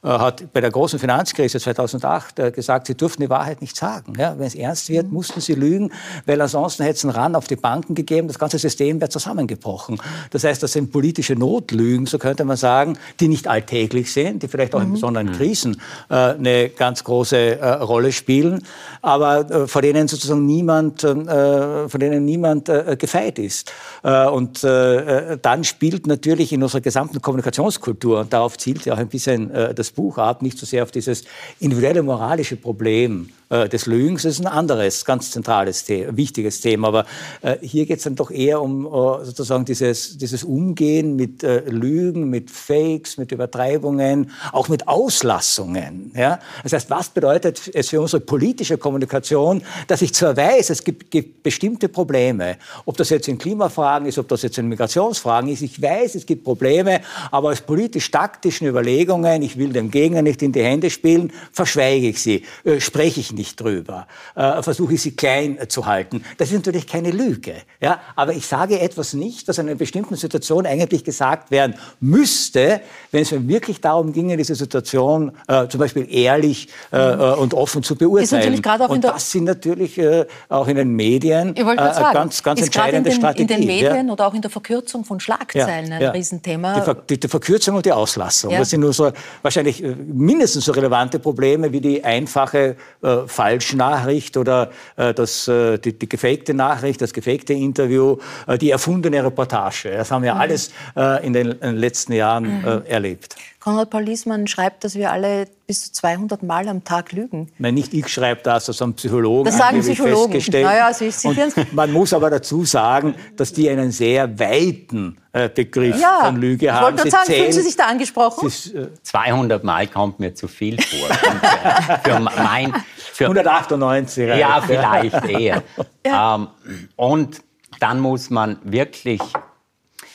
hat bei der großen Finanzkrise 2008 äh, gesagt, sie durften die Wahrheit nicht sagen. Ja, Wenn es ernst wird, mussten sie lügen, weil ansonsten hätten sie einen Ran auf die Banken gegeben, das ganze System wäre zusammengebrochen. Das heißt, das sind politische Notlügen, so könnte man sagen, die nicht alltäglich sind, die vielleicht auch in besonderen Krisen äh, eine ganz große äh, Rolle spielen, aber äh, vor denen sozusagen niemand, äh, von denen niemand äh, gefeit ist. Äh, und äh, dann spielt natürlich in unserer gesamten Kommunikationskultur, und darauf zielt ja auch ein bisschen äh, das das Buch ab, nicht so sehr auf dieses individuelle moralische Problem äh, des Lügens. Ist ein anderes, ganz zentrales, Thema, wichtiges Thema. Aber äh, hier geht es dann doch eher um äh, sozusagen dieses, dieses Umgehen mit äh, Lügen, mit Fakes, mit Übertreibungen, auch mit Auslassungen. Ja? Das heißt, was bedeutet es für unsere politische Kommunikation, dass ich zwar weiß, es gibt, gibt bestimmte Probleme, ob das jetzt in Klimafragen ist, ob das jetzt in Migrationsfragen ist, ich weiß, es gibt Probleme, aber aus politisch-taktischen Überlegungen, ich will dem Gegner nicht in die Hände spielen, verschweige ich sie, äh, spreche ich nicht drüber, äh, versuche ich sie klein äh, zu halten. Das ist natürlich keine Lüge. Ja? Aber ich sage etwas nicht, was in einer bestimmten Situation eigentlich gesagt werden müsste, wenn es mir wirklich darum ginge, diese Situation äh, zum Beispiel ehrlich äh, äh und offen zu beurteilen. und das sind natürlich äh, auch in den Medien äh, ganz, ganz entscheidende in den, Strategien. In den Medien ja? oder auch in der Verkürzung von Schlagzeilen ja, ein ja. Riesenthema. Die, Ver die, die, Verkürzung und die Auslassung. Das sind nur so wahrscheinlich mindestens so relevante Probleme wie die einfache äh, Falschnachricht oder äh, das, äh, die, die gefakte Nachricht, das gefakte Interview, äh, die erfundene Reportage. Das haben wir mhm. alles äh, in, den, letzten Jahren mhm. Äh, erlebt. Konrad Paul Liesmann schreibt, dass wir alle bis zu 200 Mal am Tag lügen. Nein, nicht ich schreibe das, das haben Psychologen das sagen Psychologen. festgestellt. Naja, also ich und man muss aber dazu sagen, dass die einen sehr weiten äh, Begriff ja, von Lüge haben. Ich wollte sagen, fühlen Sie sich da angesprochen? Ist, äh 200 Mal kommt mir zu viel vor. für, für mein, für, 198. Ja, vielleicht eher. Ja. Ähm, und dann muss man wirklich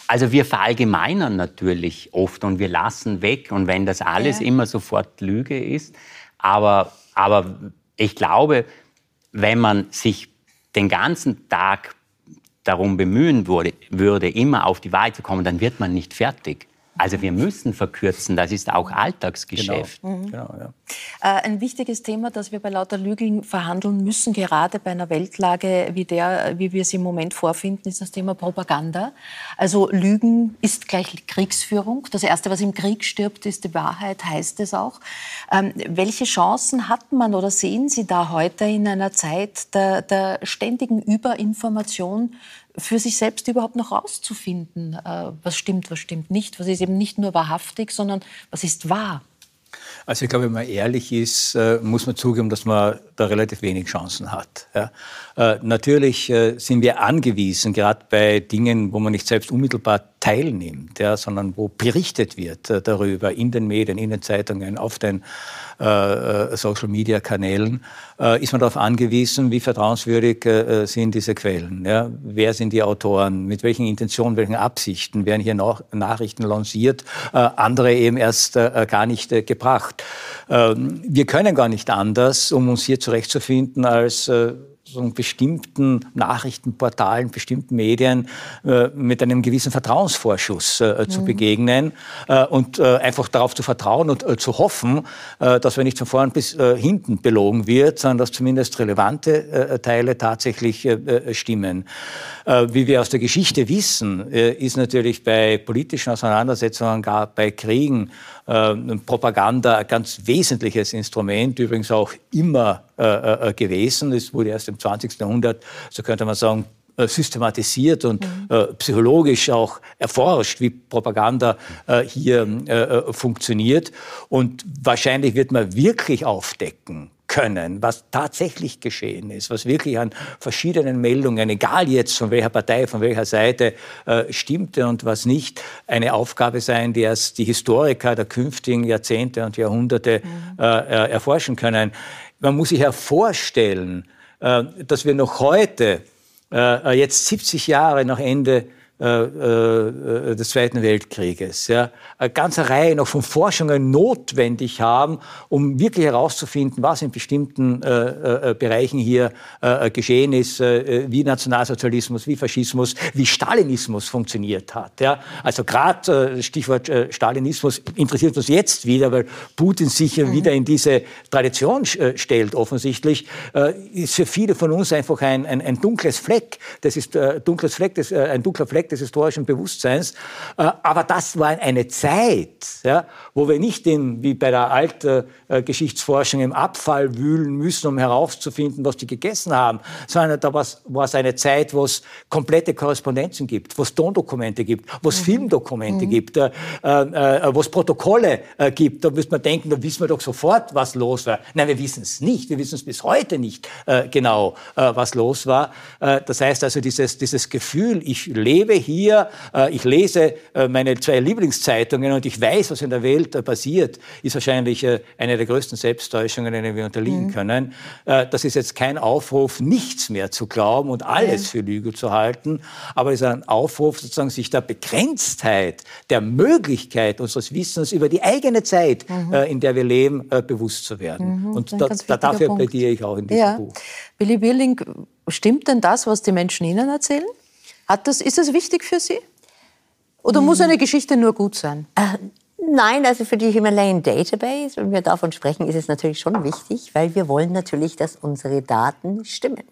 also wir verallgemeinern natürlich oft und wir lassen weg und wenn das alles ja. immer sofort Lüge ist, aber, aber ich glaube, wenn man sich den ganzen Tag darum bemühen würde, würde, immer auf die Wahrheit zu kommen, dann wird man nicht fertig. Also wir müssen verkürzen, das ist auch Alltagsgeschäft. Genau. Mhm. Genau, ja. Äh, ein wichtiges Thema, das wir bei lauter Lügeln verhandeln müssen, gerade bei einer Weltlage wie der, wie wir sie im Moment vorfinden, ist das Thema Propaganda. Also Lügen ist gleich Kriegsführung. Das Erste, was im Krieg stirbt, ist die Wahrheit, heißt es auch. Ähm, welche Chancen hat man oder sehen Sie da heute in einer Zeit der, der ständigen Überinformation für sich selbst überhaupt noch rauszufinden, äh, was stimmt, was stimmt nicht, was ist eben nicht nur wahrhaftig, sondern was ist wahr. Also ich glaube, wenn man ehrlich ist, äh, muss man zugeben, dass man da relativ wenig Chancen hat. Ja. Äh, natürlich sind wir angewiesen, gerade bei Dingen, wo man nicht selbst unmittelbar teilnimmt, ja, sondern wo berichtet wird darüber in den Medien, in den Zeitungen, auf den äh, Social-Media-Kanälen, äh, ist man darauf angewiesen, wie vertrauenswürdig äh, sind diese Quellen. Ja? Wer sind die Autoren? Mit welchen Intentionen, welchen Absichten werden hier noch Nachrichten lanciert? andere eben erst gar nicht gebracht. Ähm, wir können gar nicht anders, um uns hier zurechtzufinden, als bestimmten Nachrichtenportalen, bestimmten Medien äh, mit einem gewissen Vertrauensvorschuss äh, zu mhm. begegnen äh, und einfach darauf zu vertrauen und zu hoffen, dass wir nicht von vorn bis hinten belogen wird, sondern dass zumindest relevante Teile tatsächlich stimmen. wie wir aus der Geschichte wissen, ist natürlich bei politischen Auseinandersetzungen, gar bei Kriegen, Propaganda ein ganz wesentliches Instrument, übrigens auch immer äh, äh, gewesen. Es wurde erst im 20. Jahrhundert, so könnte man sagen, äh, systematisiert und mhm. äh, psychologisch auch erforscht, wie Propaganda äh, hier äh, funktioniert. Und wahrscheinlich wird man wirklich aufdecken, können, was tatsächlich geschehen ist, was wirklich an verschiedenen Meldungen, egal jetzt von welcher Partei, von welcher Seite, äh, stimmte und was nicht, eine Aufgabe sein, die erst die Historiker der künftigen Jahrzehnte und Jahrhunderte mhm. äh, erforschen können. Man muss sich ja vorstellen, äh, dass wir noch heute, äh, jetzt 70 Jahre nach Ende des Zweiten Weltkrieges. Ja, eine ganze Reihe noch von Forschungen notwendig haben, um wirklich herauszufinden, was in bestimmten äh, äh, Bereichen hier äh, geschehen ist, äh, wie Nationalsozialismus, wie Faschismus, wie Stalinismus funktioniert hat. Ja, also gerade Stichwort Stalinismus interessiert uns jetzt wieder, weil Putin sich mhm. wieder in diese Tradition stellt, offensichtlich, ist für viele von uns einfach ein, ein, ein dunkles Fleck. Das ist dunkles Fleck, das, ein dunkler Fleck Aspekt des historischen Bewusstseins. Äh, aber das war eine Zeit, ja, wo wir nicht in, wie bei der alten äh, Geschichtsforschung im Abfall wühlen müssen, um herauszufinden, was die gegessen haben, sondern da war es eine Zeit, wo es komplette Korrespondenzen gibt, wo es Tondokumente gibt, wo es mhm. Filmdokumente mhm. gibt, äh, äh, wo es Protokolle äh, gibt. Da müsste man denken, da wissen wir doch sofort, was los war. Nein, wir wissen es nicht. Wir wissen es bis heute nicht äh, genau, äh, was los war. Äh, das heißt also, dieses, dieses Gefühl, ich lebe hier, ich lese meine zwei Lieblingszeitungen und ich weiß, was in der Welt passiert, ist wahrscheinlich eine der größten Selbsttäuschungen, denen wir unterliegen mhm. können. das ist jetzt kein Aufruf, nichts mehr zu glauben und alles für Lüge zu halten, aber es ist ein Aufruf, sozusagen sich der Begrenztheit, der Möglichkeit unseres Wissens über die eigene Zeit, mhm. in der wir leben, bewusst zu werden. Mhm, und da, da, dafür Punkt. plädiere ich auch in diesem ja. Buch. Billy Birling, stimmt denn das, was die Menschen Ihnen erzählen? Hat das, ist das wichtig für Sie? Oder hm. muss eine Geschichte nur gut sein? Äh, nein, also für die Himalayan Database, wenn wir davon sprechen, ist es natürlich schon wichtig, weil wir wollen natürlich, dass unsere Daten stimmen.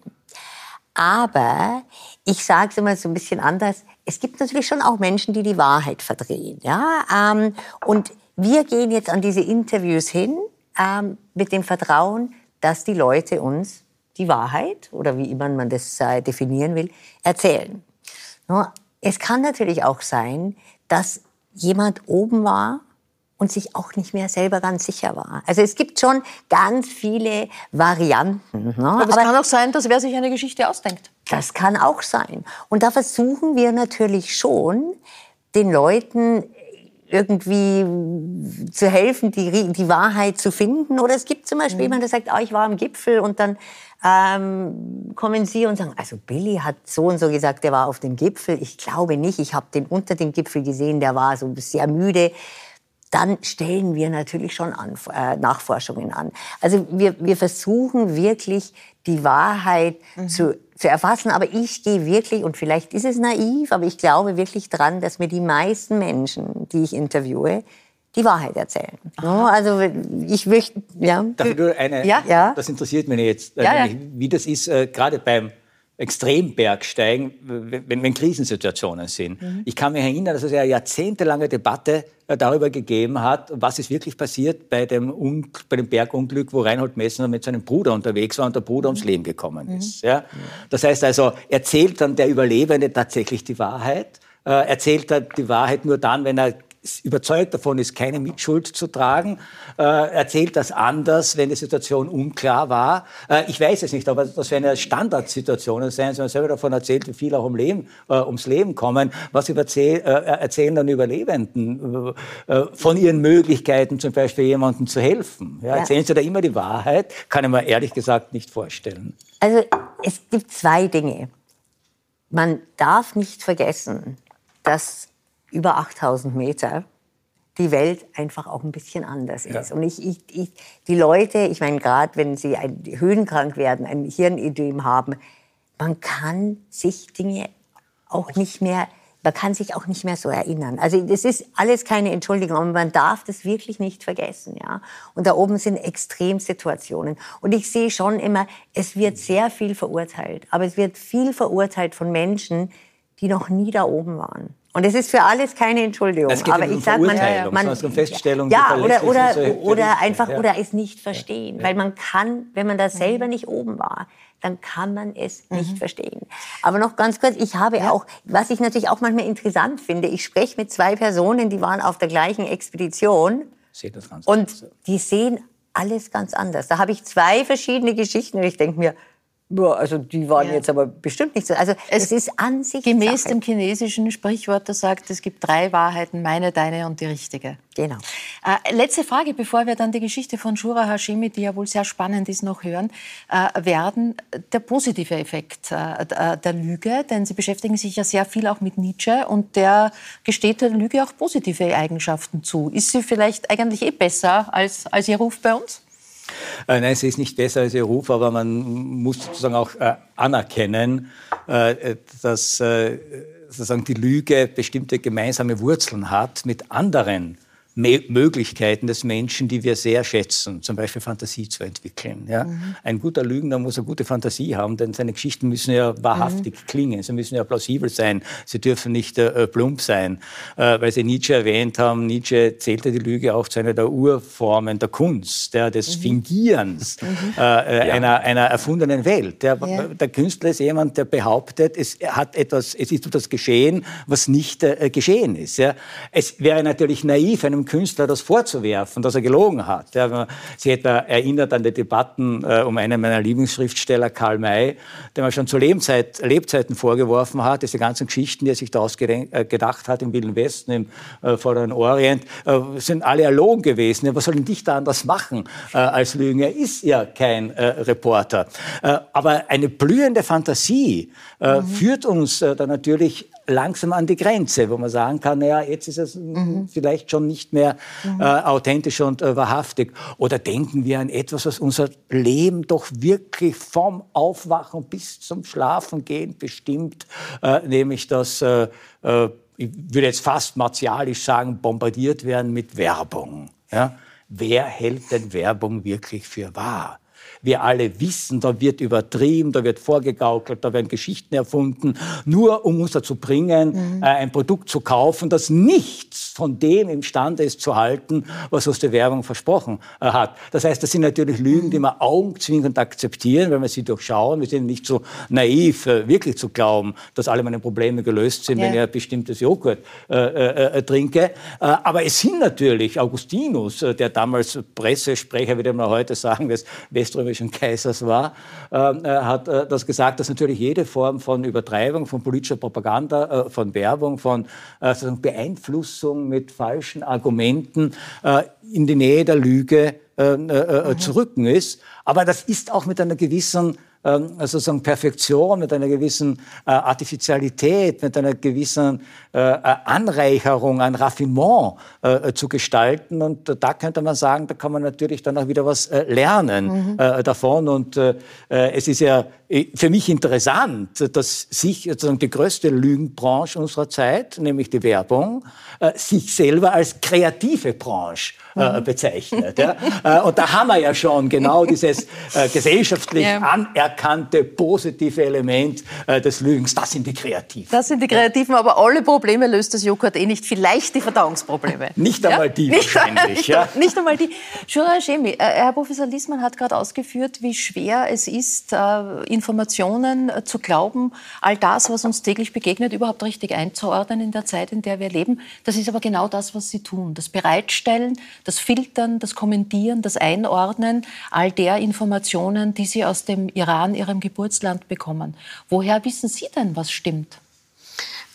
Aber ich sage es immer so ein bisschen anders. Es gibt natürlich schon auch Menschen, die die Wahrheit verdrehen. Ja? Ähm, und wir gehen jetzt an diese Interviews hin ähm, mit dem Vertrauen, dass die Leute uns die Wahrheit oder wie immer man das äh, definieren will, erzählen. Es kann natürlich auch sein, dass jemand oben war und sich auch nicht mehr selber ganz sicher war. Also es gibt schon ganz viele Varianten. Ne? Aber es Aber kann auch sein, dass wer sich eine Geschichte ausdenkt. Das kann auch sein. Und da versuchen wir natürlich schon, den Leuten irgendwie zu helfen, die, die Wahrheit zu finden. Oder es gibt zum Beispiel mhm. jemand, der sagt, oh, ich war am Gipfel und dann ähm, kommen Sie und sagen, also Billy hat so und so gesagt, der war auf dem Gipfel. Ich glaube nicht, ich habe den unter dem Gipfel gesehen, der war so sehr müde. Dann stellen wir natürlich schon an, äh, Nachforschungen an. Also wir, wir versuchen wirklich die Wahrheit mhm. zu zu erfassen. Aber ich gehe wirklich, und vielleicht ist es naiv, aber ich glaube wirklich dran, dass mir die meisten Menschen, die ich interviewe, die Wahrheit erzählen. Aha. Also ich möchte, ja. Darf ich nur eine, ja? ja? das interessiert mich jetzt, ja, ja. wie das ist, äh, gerade beim Extrembergsteigen, wenn, wenn Krisensituationen sind. Mhm. Ich kann mich erinnern, dass es eine jahrzehntelange Debatte äh, darüber gegeben hat, was ist wirklich passiert bei dem, bei dem Bergunglück, wo Reinhold Messner mit seinem Bruder unterwegs war und der Bruder ums mhm. Leben gekommen ist. Mhm. Ja? Das heißt also, erzählt dann der Überlebende tatsächlich die Wahrheit? Äh, erzählt er die Wahrheit nur dann, wenn er überzeugt davon ist, keine Mitschuld zu tragen, äh, erzählt das anders, wenn die Situation unklar war. Äh, ich weiß es nicht, aber das werden Standardsituationen sein, wenn man selber davon erzählt, wie viele auch um Leben, äh, ums Leben kommen. Was überzähl, äh, erzählen dann Überlebenden äh, äh, von ihren Möglichkeiten, zum Beispiel jemandem zu helfen? Ja, erzählen sie da immer die Wahrheit? Kann ich mir ehrlich gesagt nicht vorstellen. Also es gibt zwei Dinge. Man darf nicht vergessen, dass über 8000 Meter die Welt einfach auch ein bisschen anders ist. Ja. Und ich, ich, ich, die Leute, ich meine, gerade wenn sie ein, höhenkrank werden, ein Hirnödem haben, man kann sich Dinge auch nicht mehr, man kann sich auch nicht mehr so erinnern. Also das ist alles keine Entschuldigung, aber man darf das wirklich nicht vergessen, ja. Und da oben sind Extremsituationen. Und ich sehe schon immer, es wird sehr viel verurteilt, aber es wird viel verurteilt von Menschen, die noch nie da oben waren. Und es ist für alles keine Entschuldigung. Es geht aber um ich sag man, man um Feststellung, ja, oder oder, oder einfach ja. oder es nicht verstehen, ja. weil man kann, wenn man da selber nicht oben war, dann kann man es mhm. nicht verstehen. Aber noch ganz kurz, ich habe ja. auch, was ich natürlich auch manchmal interessant finde, ich spreche mit zwei Personen, die waren auf der gleichen Expedition und die sehen alles ganz anders. Da habe ich zwei verschiedene Geschichten und ich denke mir, ja, also die waren ja. jetzt aber bestimmt nicht so. Also es, es ist an sich gemäß dem chinesischen Sprichwort, das sagt, es gibt drei Wahrheiten: meine, deine und die richtige. Genau. Äh, letzte Frage, bevor wir dann die Geschichte von Shura Hashimi, die ja wohl sehr spannend ist, noch hören äh, werden. Der positive Effekt äh, der Lüge, denn Sie beschäftigen sich ja sehr viel auch mit Nietzsche und der gesteht der Lüge auch positive Eigenschaften zu. Ist sie vielleicht eigentlich eh besser als, als Ihr Ruf bei uns? Äh, nein, sie ist nicht besser als ihr Ruf, aber man muss sozusagen auch äh, anerkennen, äh, dass äh, sozusagen die Lüge bestimmte gemeinsame Wurzeln hat mit anderen Möglichkeiten des Menschen, die wir sehr schätzen, zum Beispiel Fantasie zu entwickeln. Ja? Mhm. Ein guter Lügner muss eine gute Fantasie haben, denn seine Geschichten müssen ja wahrhaftig mhm. klingen, sie müssen ja plausibel sein, sie dürfen nicht äh, plump sein. Äh, weil Sie Nietzsche erwähnt haben, Nietzsche zählte die Lüge auch zu einer der Urformen der Kunst, ja, des mhm. Fingierens mhm. äh, äh ja. einer, einer erfundenen Welt. Der, ja. der, Künstler ist jemand, der behauptet, es, hat etwas, es ist etwas geschehen, was nicht äh, geschehen ist. Ja? Es wäre natürlich naiv, einem Künstler das vorzuwerfen, dass er gelogen hat. Ja, Sie etwa erinnert an die Debatten äh, um einen meiner Lieblingsschriftsteller, Karl May, der man schon zu Lebzeit, Lebzeiten vorgeworfen hat, diese ganzen Geschichten, die er sich da ausgedacht äh, hat im Wilden Westen, im äh, Vorderen Orient, äh, sind alle erlogen gewesen. Ja, was soll ein Dichter anders machen äh, als Lügen? Er ist ja kein äh, Reporter. Aber eine blühende Fantasie mhm. führt uns dann natürlich langsam an die Grenze, wo man sagen kann, naja, jetzt ist es mhm. vielleicht schon nicht mehr mhm. äh, authentisch und äh, wahrhaftig. Oder denken wir an etwas, was unser Leben doch wirklich vom Aufwachen bis zum Schlafengehen bestimmt, äh, nämlich dass, äh, äh, ich würde jetzt fast martialisch sagen, bombardiert werden mit Werbung. Ja? Wer hält denn Werbung wirklich für wahr? Wir alle wissen, da wird übertrieben, da wird vorgegaukelt, da werden Geschichten erfunden, nur um uns dazu bringen, mhm. äh, ein Produkt zu kaufen, das nichts von dem imstande ist zu halten, was uns die Werbung versprochen äh, hat. Das heißt, das sind natürlich Lügen, die wir augenzwinkend akzeptieren, wenn wir sie durchschauen. Wir sind nicht so naiv, äh, wirklich zu glauben, dass alle meine Probleme gelöst sind, ja. wenn ich ein bestimmtes Joghurt äh, äh, äh, trinke. aber es sind natürlich Augustinus, der damals Pressesprecher, würde man heute sagen, des Weströmischen römischen Kaisers war, ähm, äh, hat das gesagt, dass natürlich jede Form von Übertreibung, von politischer Propaganda, von Werbung, von äh, Mit falschen Argumenten äh, in die Nähe der Lüge äh, mhm. zu rücken ist. Aber das ist auch mit einer gewissen ähm, sozusagen Perfektion, mit einer gewissen äh, Artificialität, mit einer gewissen äh, äh, Anreicherung, ein Raffinement äh, zu gestalten. Und da könnte man sagen, da kann man natürlich dann auch wieder was äh, lernen mhm. davon. Und es ist ja für mich interessant, dass sich sozusagen die größte Lügenbranche unserer Zeit, nämlich die Werbung, sich selber als kreative Branche äh, mhm. bezeichnet. Ja? Äh, und da haben wir ja schon genau dieses äh, gesellschaftlich ja. anerkannte positive Element äh, des Lügens. Das sind die Kreativen. Das sind die Kreativen, aber alle Probleme löst das Joghurt eh nicht. Vielleicht die Verdauungsprobleme. Nicht einmal die nicht, wahrscheinlich. nicht, ja? nicht einmal die. Shura Schemi, äh, Herr Professor Liesmann hat gerade ausgeführt, wie schwer es ist, äh, Informationen zu glauben, all das, was uns täglich begegnet, überhaupt richtig einzuordnen in der Zeit, in der wir leben. Das ist aber genau das, was Sie tun. Das Bereitstellen das Filtern, das Kommentieren, das Einordnen all der Informationen, die Sie aus dem Iran, Ihrem Geburtsland bekommen. Woher wissen Sie denn, was stimmt?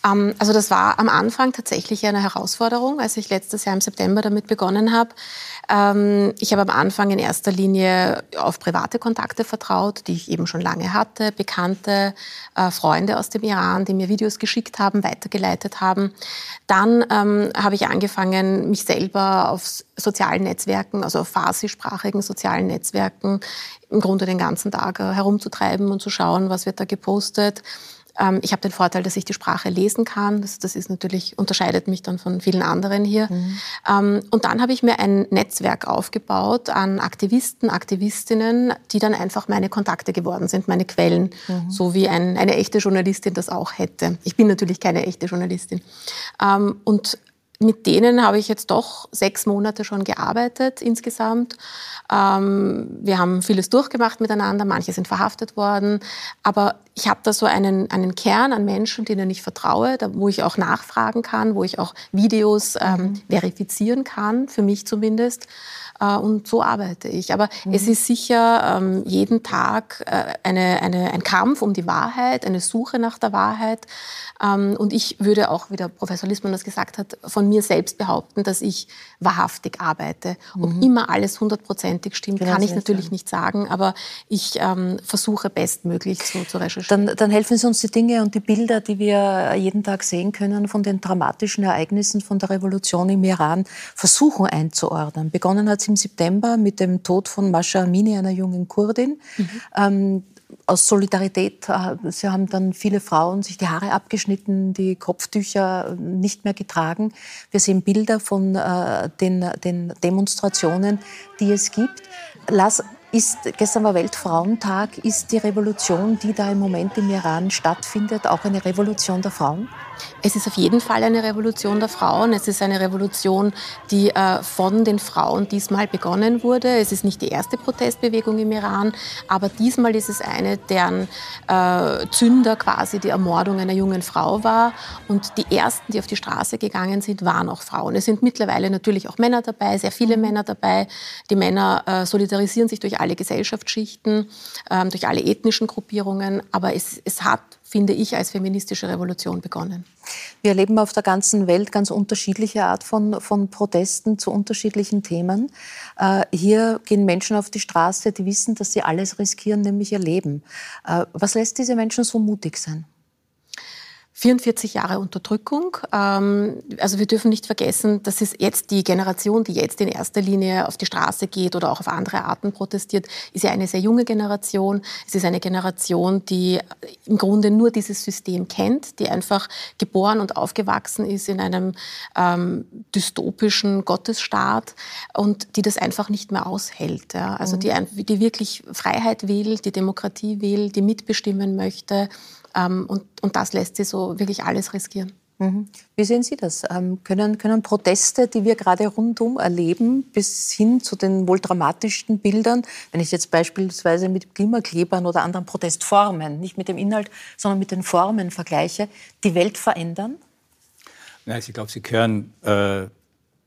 Ähm, also das war am Anfang tatsächlich eine Herausforderung, als ich letztes Jahr im September damit begonnen habe. Ähm, ich habe am Anfang in erster Linie auf private Kontakte vertraut, die ich eben schon lange hatte, Bekannte, äh, Freunde aus dem Iran, die mir Videos geschickt haben, weitergeleitet haben. Dann ähm, habe ich angefangen, mich selber auf sozialen Netzwerken, also auf farsi-sprachigen sozialen Netzwerken, im Grunde den ganzen Tag äh, herumzutreiben und zu schauen, was wird da gepostet ich habe den Vorteil, dass ich die Sprache lesen kann. Das, das ist natürlich, unterscheidet mich dann von vielen anderen hier. Mhm. Ähm, und dann habe ich mir ein Netzwerk aufgebaut an Aktivisten, Aktivistinnen, die dann einfach meine Kontakte geworden sind, meine Quellen, mhm. so wie ein, eine echte Journalistin das auch hätte. Ich bin natürlich keine echte Journalistin. Ähm, und mit denen habe ich jetzt doch sechs Monate schon gearbeitet insgesamt. Ähm, wir haben vieles durchgemacht miteinander, manche sind verhaftet worden, aber ich habe da so einen, einen Kern an Menschen, denen ich vertraue, da, wo ich auch nachfragen kann, wo ich auch Videos ähm, mhm. verifizieren kann, für mich zumindest. Äh, und so arbeite ich. Aber mhm. es ist sicher ähm, jeden Tag äh, eine, eine, ein Kampf um die Wahrheit, eine Suche nach der Wahrheit. Ähm, und ich würde auch, wie der Professor Lissmann das gesagt hat, von mir selbst behaupten, dass ich wahrhaftig arbeite. Ob mhm. immer alles hundertprozentig stimmt, genau kann ich natürlich sagen. nicht sagen, aber ich ähm, versuche bestmöglich so zu recherchieren. Dann, dann helfen Sie uns die Dinge und die Bilder, die wir jeden Tag sehen können von den dramatischen Ereignissen von der Revolution im Iran, versuchen einzuordnen. Begonnen hat es im September mit dem Tod von Mascha Amini, einer jungen Kurdin. Mhm. Ähm, aus Solidarität, äh, sie haben dann viele Frauen sich die Haare abgeschnitten, die Kopftücher nicht mehr getragen. Wir sehen Bilder von äh, den, den Demonstrationen, die es gibt. Lass, ist, gestern war Weltfrauentag, ist die Revolution, die da im Moment im Iran stattfindet, auch eine Revolution der Frauen? Es ist auf jeden Fall eine Revolution der Frauen. Es ist eine Revolution, die äh, von den Frauen diesmal begonnen wurde. Es ist nicht die erste Protestbewegung im Iran, aber diesmal ist es eine, deren äh, Zünder quasi die Ermordung einer jungen Frau war. Und die ersten, die auf die Straße gegangen sind, waren auch Frauen. Es sind mittlerweile natürlich auch Männer dabei, sehr viele Männer dabei. Die Männer äh, solidarisieren sich durch alle Gesellschaftsschichten, ähm, durch alle ethnischen Gruppierungen. Aber es, es hat finde ich, als feministische Revolution begonnen. Wir erleben auf der ganzen Welt ganz unterschiedliche Art von, von Protesten zu unterschiedlichen Themen. Äh, hier gehen Menschen auf die Straße, die wissen, dass sie alles riskieren, nämlich ihr Leben. Äh, was lässt diese Menschen so mutig sein? 44 Jahre Unterdrückung. Ähm, also wir dürfen nicht vergessen, das ist jetzt die Generation, die jetzt in erster Linie auf die Straße geht oder auch auf andere Arten protestiert, ist ja eine sehr junge Generation. Es ist eine Generation, die im Grunde nur dieses System kennt, die einfach geboren und aufgewachsen ist in einem ähm, dystopischen Gottesstaat und die das einfach nicht mehr aushält. Ja. Also mhm. die, die wirklich Freiheit will, die Demokratie will, die mitbestimmen möchte und, und das lässt sie so wirklich alles riskieren. Mhm. Wie sehen Sie das? Ähm, können, können Proteste, die wir gerade rundum erleben, bis hin zu den wohl dramatischsten Bildern, wenn ich jetzt beispielsweise mit Klimaklebern oder anderen Protestformen, nicht mit dem Inhalt, sondern mit den Formen vergleiche, die Welt verändern? Nein, ich glaube, sie gehören, äh,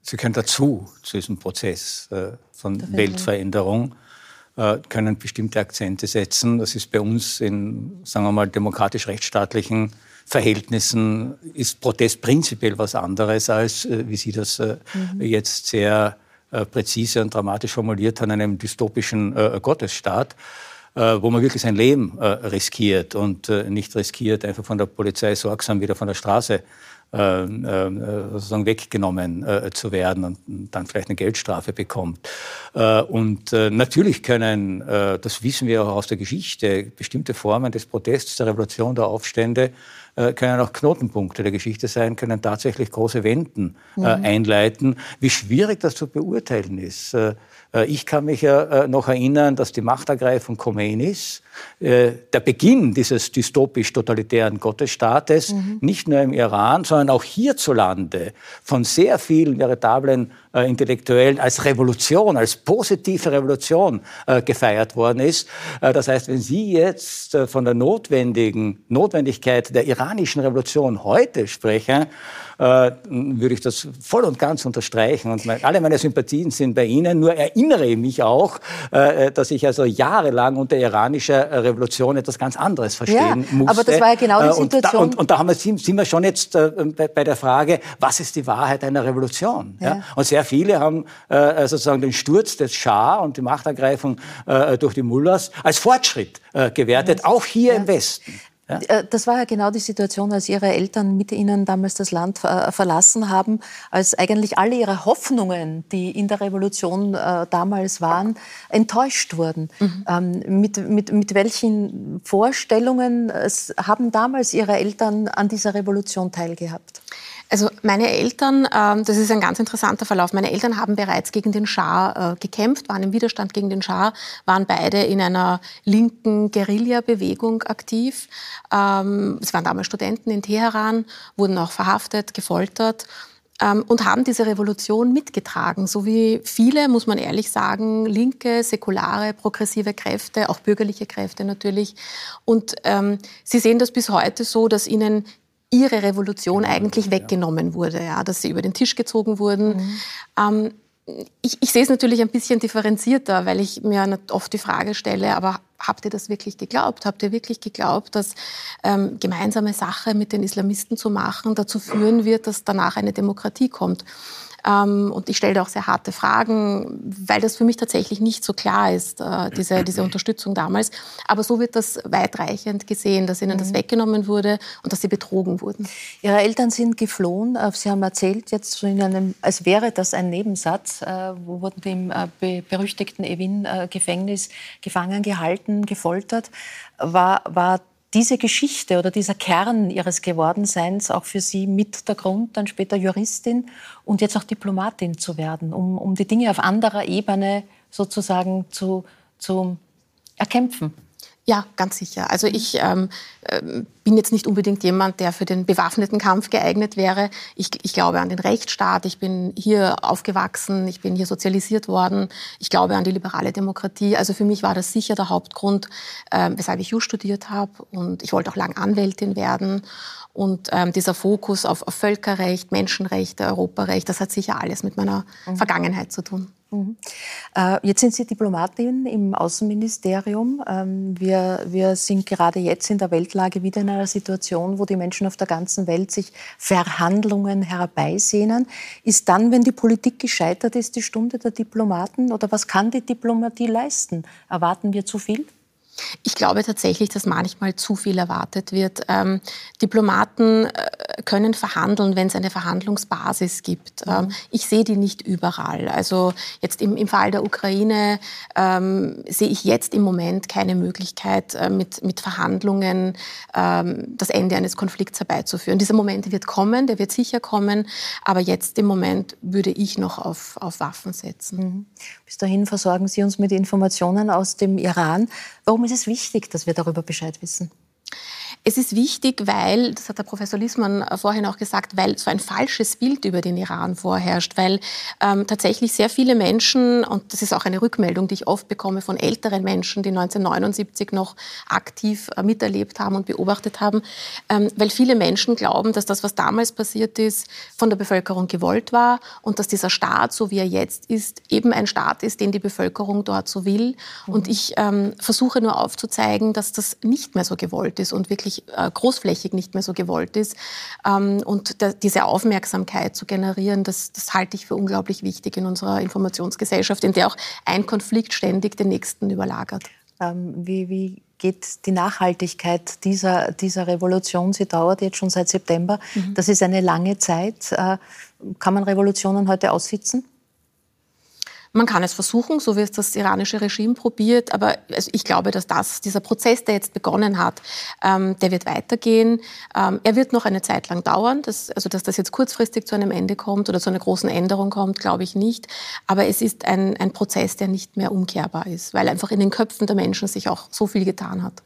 sie gehören dazu, zu diesem Prozess äh, von Weltveränderung. Äh, können bestimmte Akzente setzen. Das ist bei uns in, sagen wir mal, demokratisch-rechtsstaatlichen Verhältnissen ist Protest prinzipiell was anderes als, äh, wie Sie das äh, mhm. jetzt sehr präzise und dramatisch formuliert haben, einem dystopischen Gottesstaat wo man wirklich sein Leben riskiert und nicht riskiert, einfach von der Polizei sorgsam wieder von der Straße äh, äh, sozusagen weggenommen äh, zu werden und dann vielleicht eine Geldstrafe bekommt. und natürlich können, das wissen wir auch aus der Geschichte, bestimmte Formen des Protests, der Revolution, der Aufstände können auch Knotenpunkte der Geschichte sein, können tatsächlich große Wenden mhm. einleiten. Wie schwierig das zu beurteilen ist. Ich kann mich ja noch erinnern, dass die Machtergreifung Khomeinis äh, der Beginn dieses dystopisch-totalitären Gottesstaates, mhm. nicht nur im Iran, sondern auch hierzulande von sehr vielen veritablen äh, Intellektuellen als Revolution, als positive Revolution äh, gefeiert worden ist. Äh, das heißt, wenn Sie jetzt äh, von der notwendigen Notwendigkeit der iranischen Revolution heute sprechen, äh, würde ich das voll und ganz unterstreichen. Und alle meine Sympathien sind bei Ihnen. Nur erinnere ich mich auch, dass ich also jahrelang unter iranischer Revolution etwas ganz anderes verstehen ja, musste. Aber das war ja genau die Situation. Und da, und, und da haben wir, sind wir schon jetzt äh, bei, bei, der Frage, was ist die Wahrheit einer Revolution? Ja. ja? Und sehr viele haben äh, sozusagen den Sturz des Schah und die Machtergreifung äh, durch die Mullahs als Fortschritt äh, gewertet, auch hier im Westen. Ja? Äh, das war ja genau die Situation, als Ihre Eltern mit Ihnen damals das Land äh, verlassen haben, als eigentlich alle Ihre Hoffnungen, die in der Revolution äh, damals waren, enttäuscht wurden. Mhm. Ähm, mit, mit, mit welchen Vorstellungen haben damals Ihre Eltern an dieser Revolution teilgehabt? Also meine Eltern, ähm, das ist ein ganz interessanter Verlauf. Meine Eltern haben bereits gegen den Schah äh, gekämpft, waren im Widerstand gegen den Schah, waren beide in einer linken Guerilla-Bewegung aktiv. Ähm, es waren damals Studenten in Teheran, wurden auch verhaftet, gefoltert ähm, und haben diese Revolution mitgetragen, so wie viele, muss man ehrlich sagen, linke, säkulare, progressive Kräfte, auch bürgerliche Kräfte natürlich. Und ähm, sie sehen das bis heute so, dass ihnen ihre Revolution eigentlich weggenommen wurde, ja, dass sie über den Tisch gezogen wurden. Mhm. Ähm, ich, ich, sehe es natürlich ein bisschen differenzierter, weil ich mir oft die Frage stelle, aber habt ihr das wirklich geglaubt? Habt ihr wirklich geglaubt, dass ähm, gemeinsame Sache mit den Islamisten zu machen dazu führen wird, dass danach eine Demokratie kommt? Ähm, und ich stelle da auch sehr harte Fragen, weil das für mich tatsächlich nicht so klar ist, äh, diese, diese Unterstützung damals. Aber so wird das weitreichend gesehen, dass ihnen mhm. das weggenommen wurde und dass sie betrogen wurden. Ihre Eltern sind geflohen. Äh, sie haben erzählt, jetzt in einem, als wäre das ein Nebensatz, äh, wo wurden im äh, berüchtigten Evin-Gefängnis gefangen gehalten, gefoltert. War, war diese Geschichte oder dieser Kern ihres Gewordenseins auch für Sie mit der Grund, dann später Juristin und jetzt auch Diplomatin zu werden, um, um die Dinge auf anderer Ebene sozusagen zu, zu erkämpfen? Ja, ganz sicher. Also ich ähm, ähm, bin jetzt nicht unbedingt jemand, der für den bewaffneten Kampf geeignet wäre. Ich, ich, glaube an den Rechtsstaat. Ich bin hier aufgewachsen. Ich bin hier sozialisiert worden. Ich glaube an die liberale Demokratie. Also für mich war das sicher der Hauptgrund, äh, weshalb ich Jus studiert habe. Und ich wollte auch lange Anwältin werden. Und ähm, dieser Fokus auf, auf, Völkerrecht, Menschenrechte, Europarecht, das hat sicher alles mit meiner mhm. Vergangenheit zu tun. Mhm. Äh, jetzt sind Sie Diplomatin im Außenministerium. Ähm, wir, wir sind gerade jetzt in der Weltlage wieder in einer Situation, wo die Menschen auf der ganzen Welt sich Verhandlungen herbeisehnen. Ist dann, wenn die Politik gescheitert ist, die Stunde der Diplomaten? Oder was kann die Diplomatie leisten? Erwarten wir zu viel? Ich glaube tatsächlich, dass manchmal zu viel erwartet wird. Ähm, Diplomaten äh, können verhandeln, wenn es eine Verhandlungsbasis gibt. Mhm. Ähm, ich sehe die nicht überall. Also jetzt im, im Fall der Ukraine ähm, sehe ich jetzt im Moment keine Möglichkeit, äh, mit, mit Verhandlungen ähm, das Ende eines Konflikts herbeizuführen. Dieser Moment wird kommen, der wird sicher kommen, aber jetzt im Moment würde ich noch auf, auf Waffen setzen. Mhm. Bis dahin versorgen Sie uns mit Informationen aus dem Iran. Warum ist es wichtig, dass wir darüber Bescheid wissen? Es ist wichtig, weil, das hat der Professor Liesmann äh, vorhin auch gesagt, weil so ein falsches Bild über den Iran vorherrscht, weil ähm, tatsächlich sehr viele Menschen, und das ist auch eine Rückmeldung, die ich oft bekomme von älteren Menschen, die 1979 noch aktiv äh, miterlebt haben und beobachtet haben, ähm, weil viele Menschen glauben, dass das, was damals passiert ist, von der Bevölkerung gewollt war und dass dieser Staat, so wie er jetzt ist, eben ein Staat ist, den die Bevölkerung dort so will. Mhm. Und ich ähm, versuche nur aufzuzeigen, dass das nicht mehr so gewollt ist und wirklich wirklich äh, großflächig nicht mehr so gewollt ist. Ähm, und diese Aufmerksamkeit zu generieren, das, das halte ich für unglaublich wichtig in unserer Informationsgesellschaft, in der auch ein Konflikt ständig den nächsten überlagert. Ähm, wie, wie geht die Nachhaltigkeit dieser, dieser Revolution? Sie dauert jetzt schon seit September. Mhm. Das ist eine lange Zeit. Äh, kann man Revolutionen heute aussitzen? Man kann es versuchen, so wie es das iranische Regime probiert, aber ich glaube, dass das, dieser Prozess, der jetzt begonnen hat, ähm, der wird weitergehen. Ähm, er wird noch eine Zeit lang dauern. Das, also dass das jetzt kurzfristig zu einem Ende kommt oder zu einer großen Änderung kommt, glaube ich nicht. Aber es ist ein, ein Prozess, der nicht mehr umkehrbar ist, weil einfach in den Köpfen der Menschen sich auch so viel getan hat.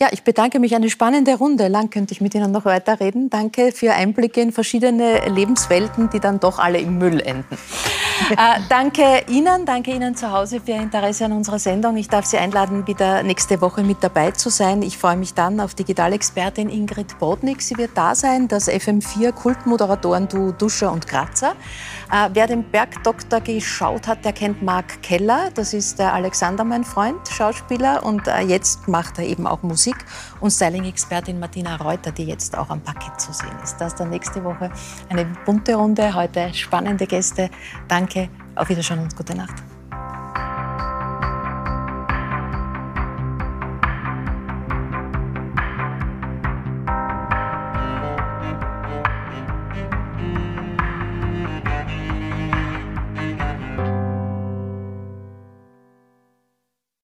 Ja, ich bedanke mich. Eine spannende Runde. Lang könnte ich mit Ihnen noch weiterreden. Danke für Einblicke in verschiedene Lebenswelten, die dann doch alle im Müll enden. äh, danke Ihnen, danke Ihnen zu Hause für Ihr Interesse an unserer Sendung. Ich darf Sie einladen, wieder nächste Woche mit dabei zu sein. Ich freue mich dann auf Digitalexpertin Ingrid Bodnik. Sie wird da sein, das FM4 Kultmoderatoren Du Duscher und Kratzer. Äh, wer den Bergdoktor geschaut hat, der kennt Marc Keller. Das ist der Alexander, mein Freund, Schauspieler. Und äh, jetzt macht er eben auch Musik. Und Styling-Expertin Martina Reuter, die jetzt auch am Parkett zu sehen ist. Das dann nächste Woche eine bunte Runde. Heute spannende Gäste. Danke, auf Wiedersehen und gute Nacht.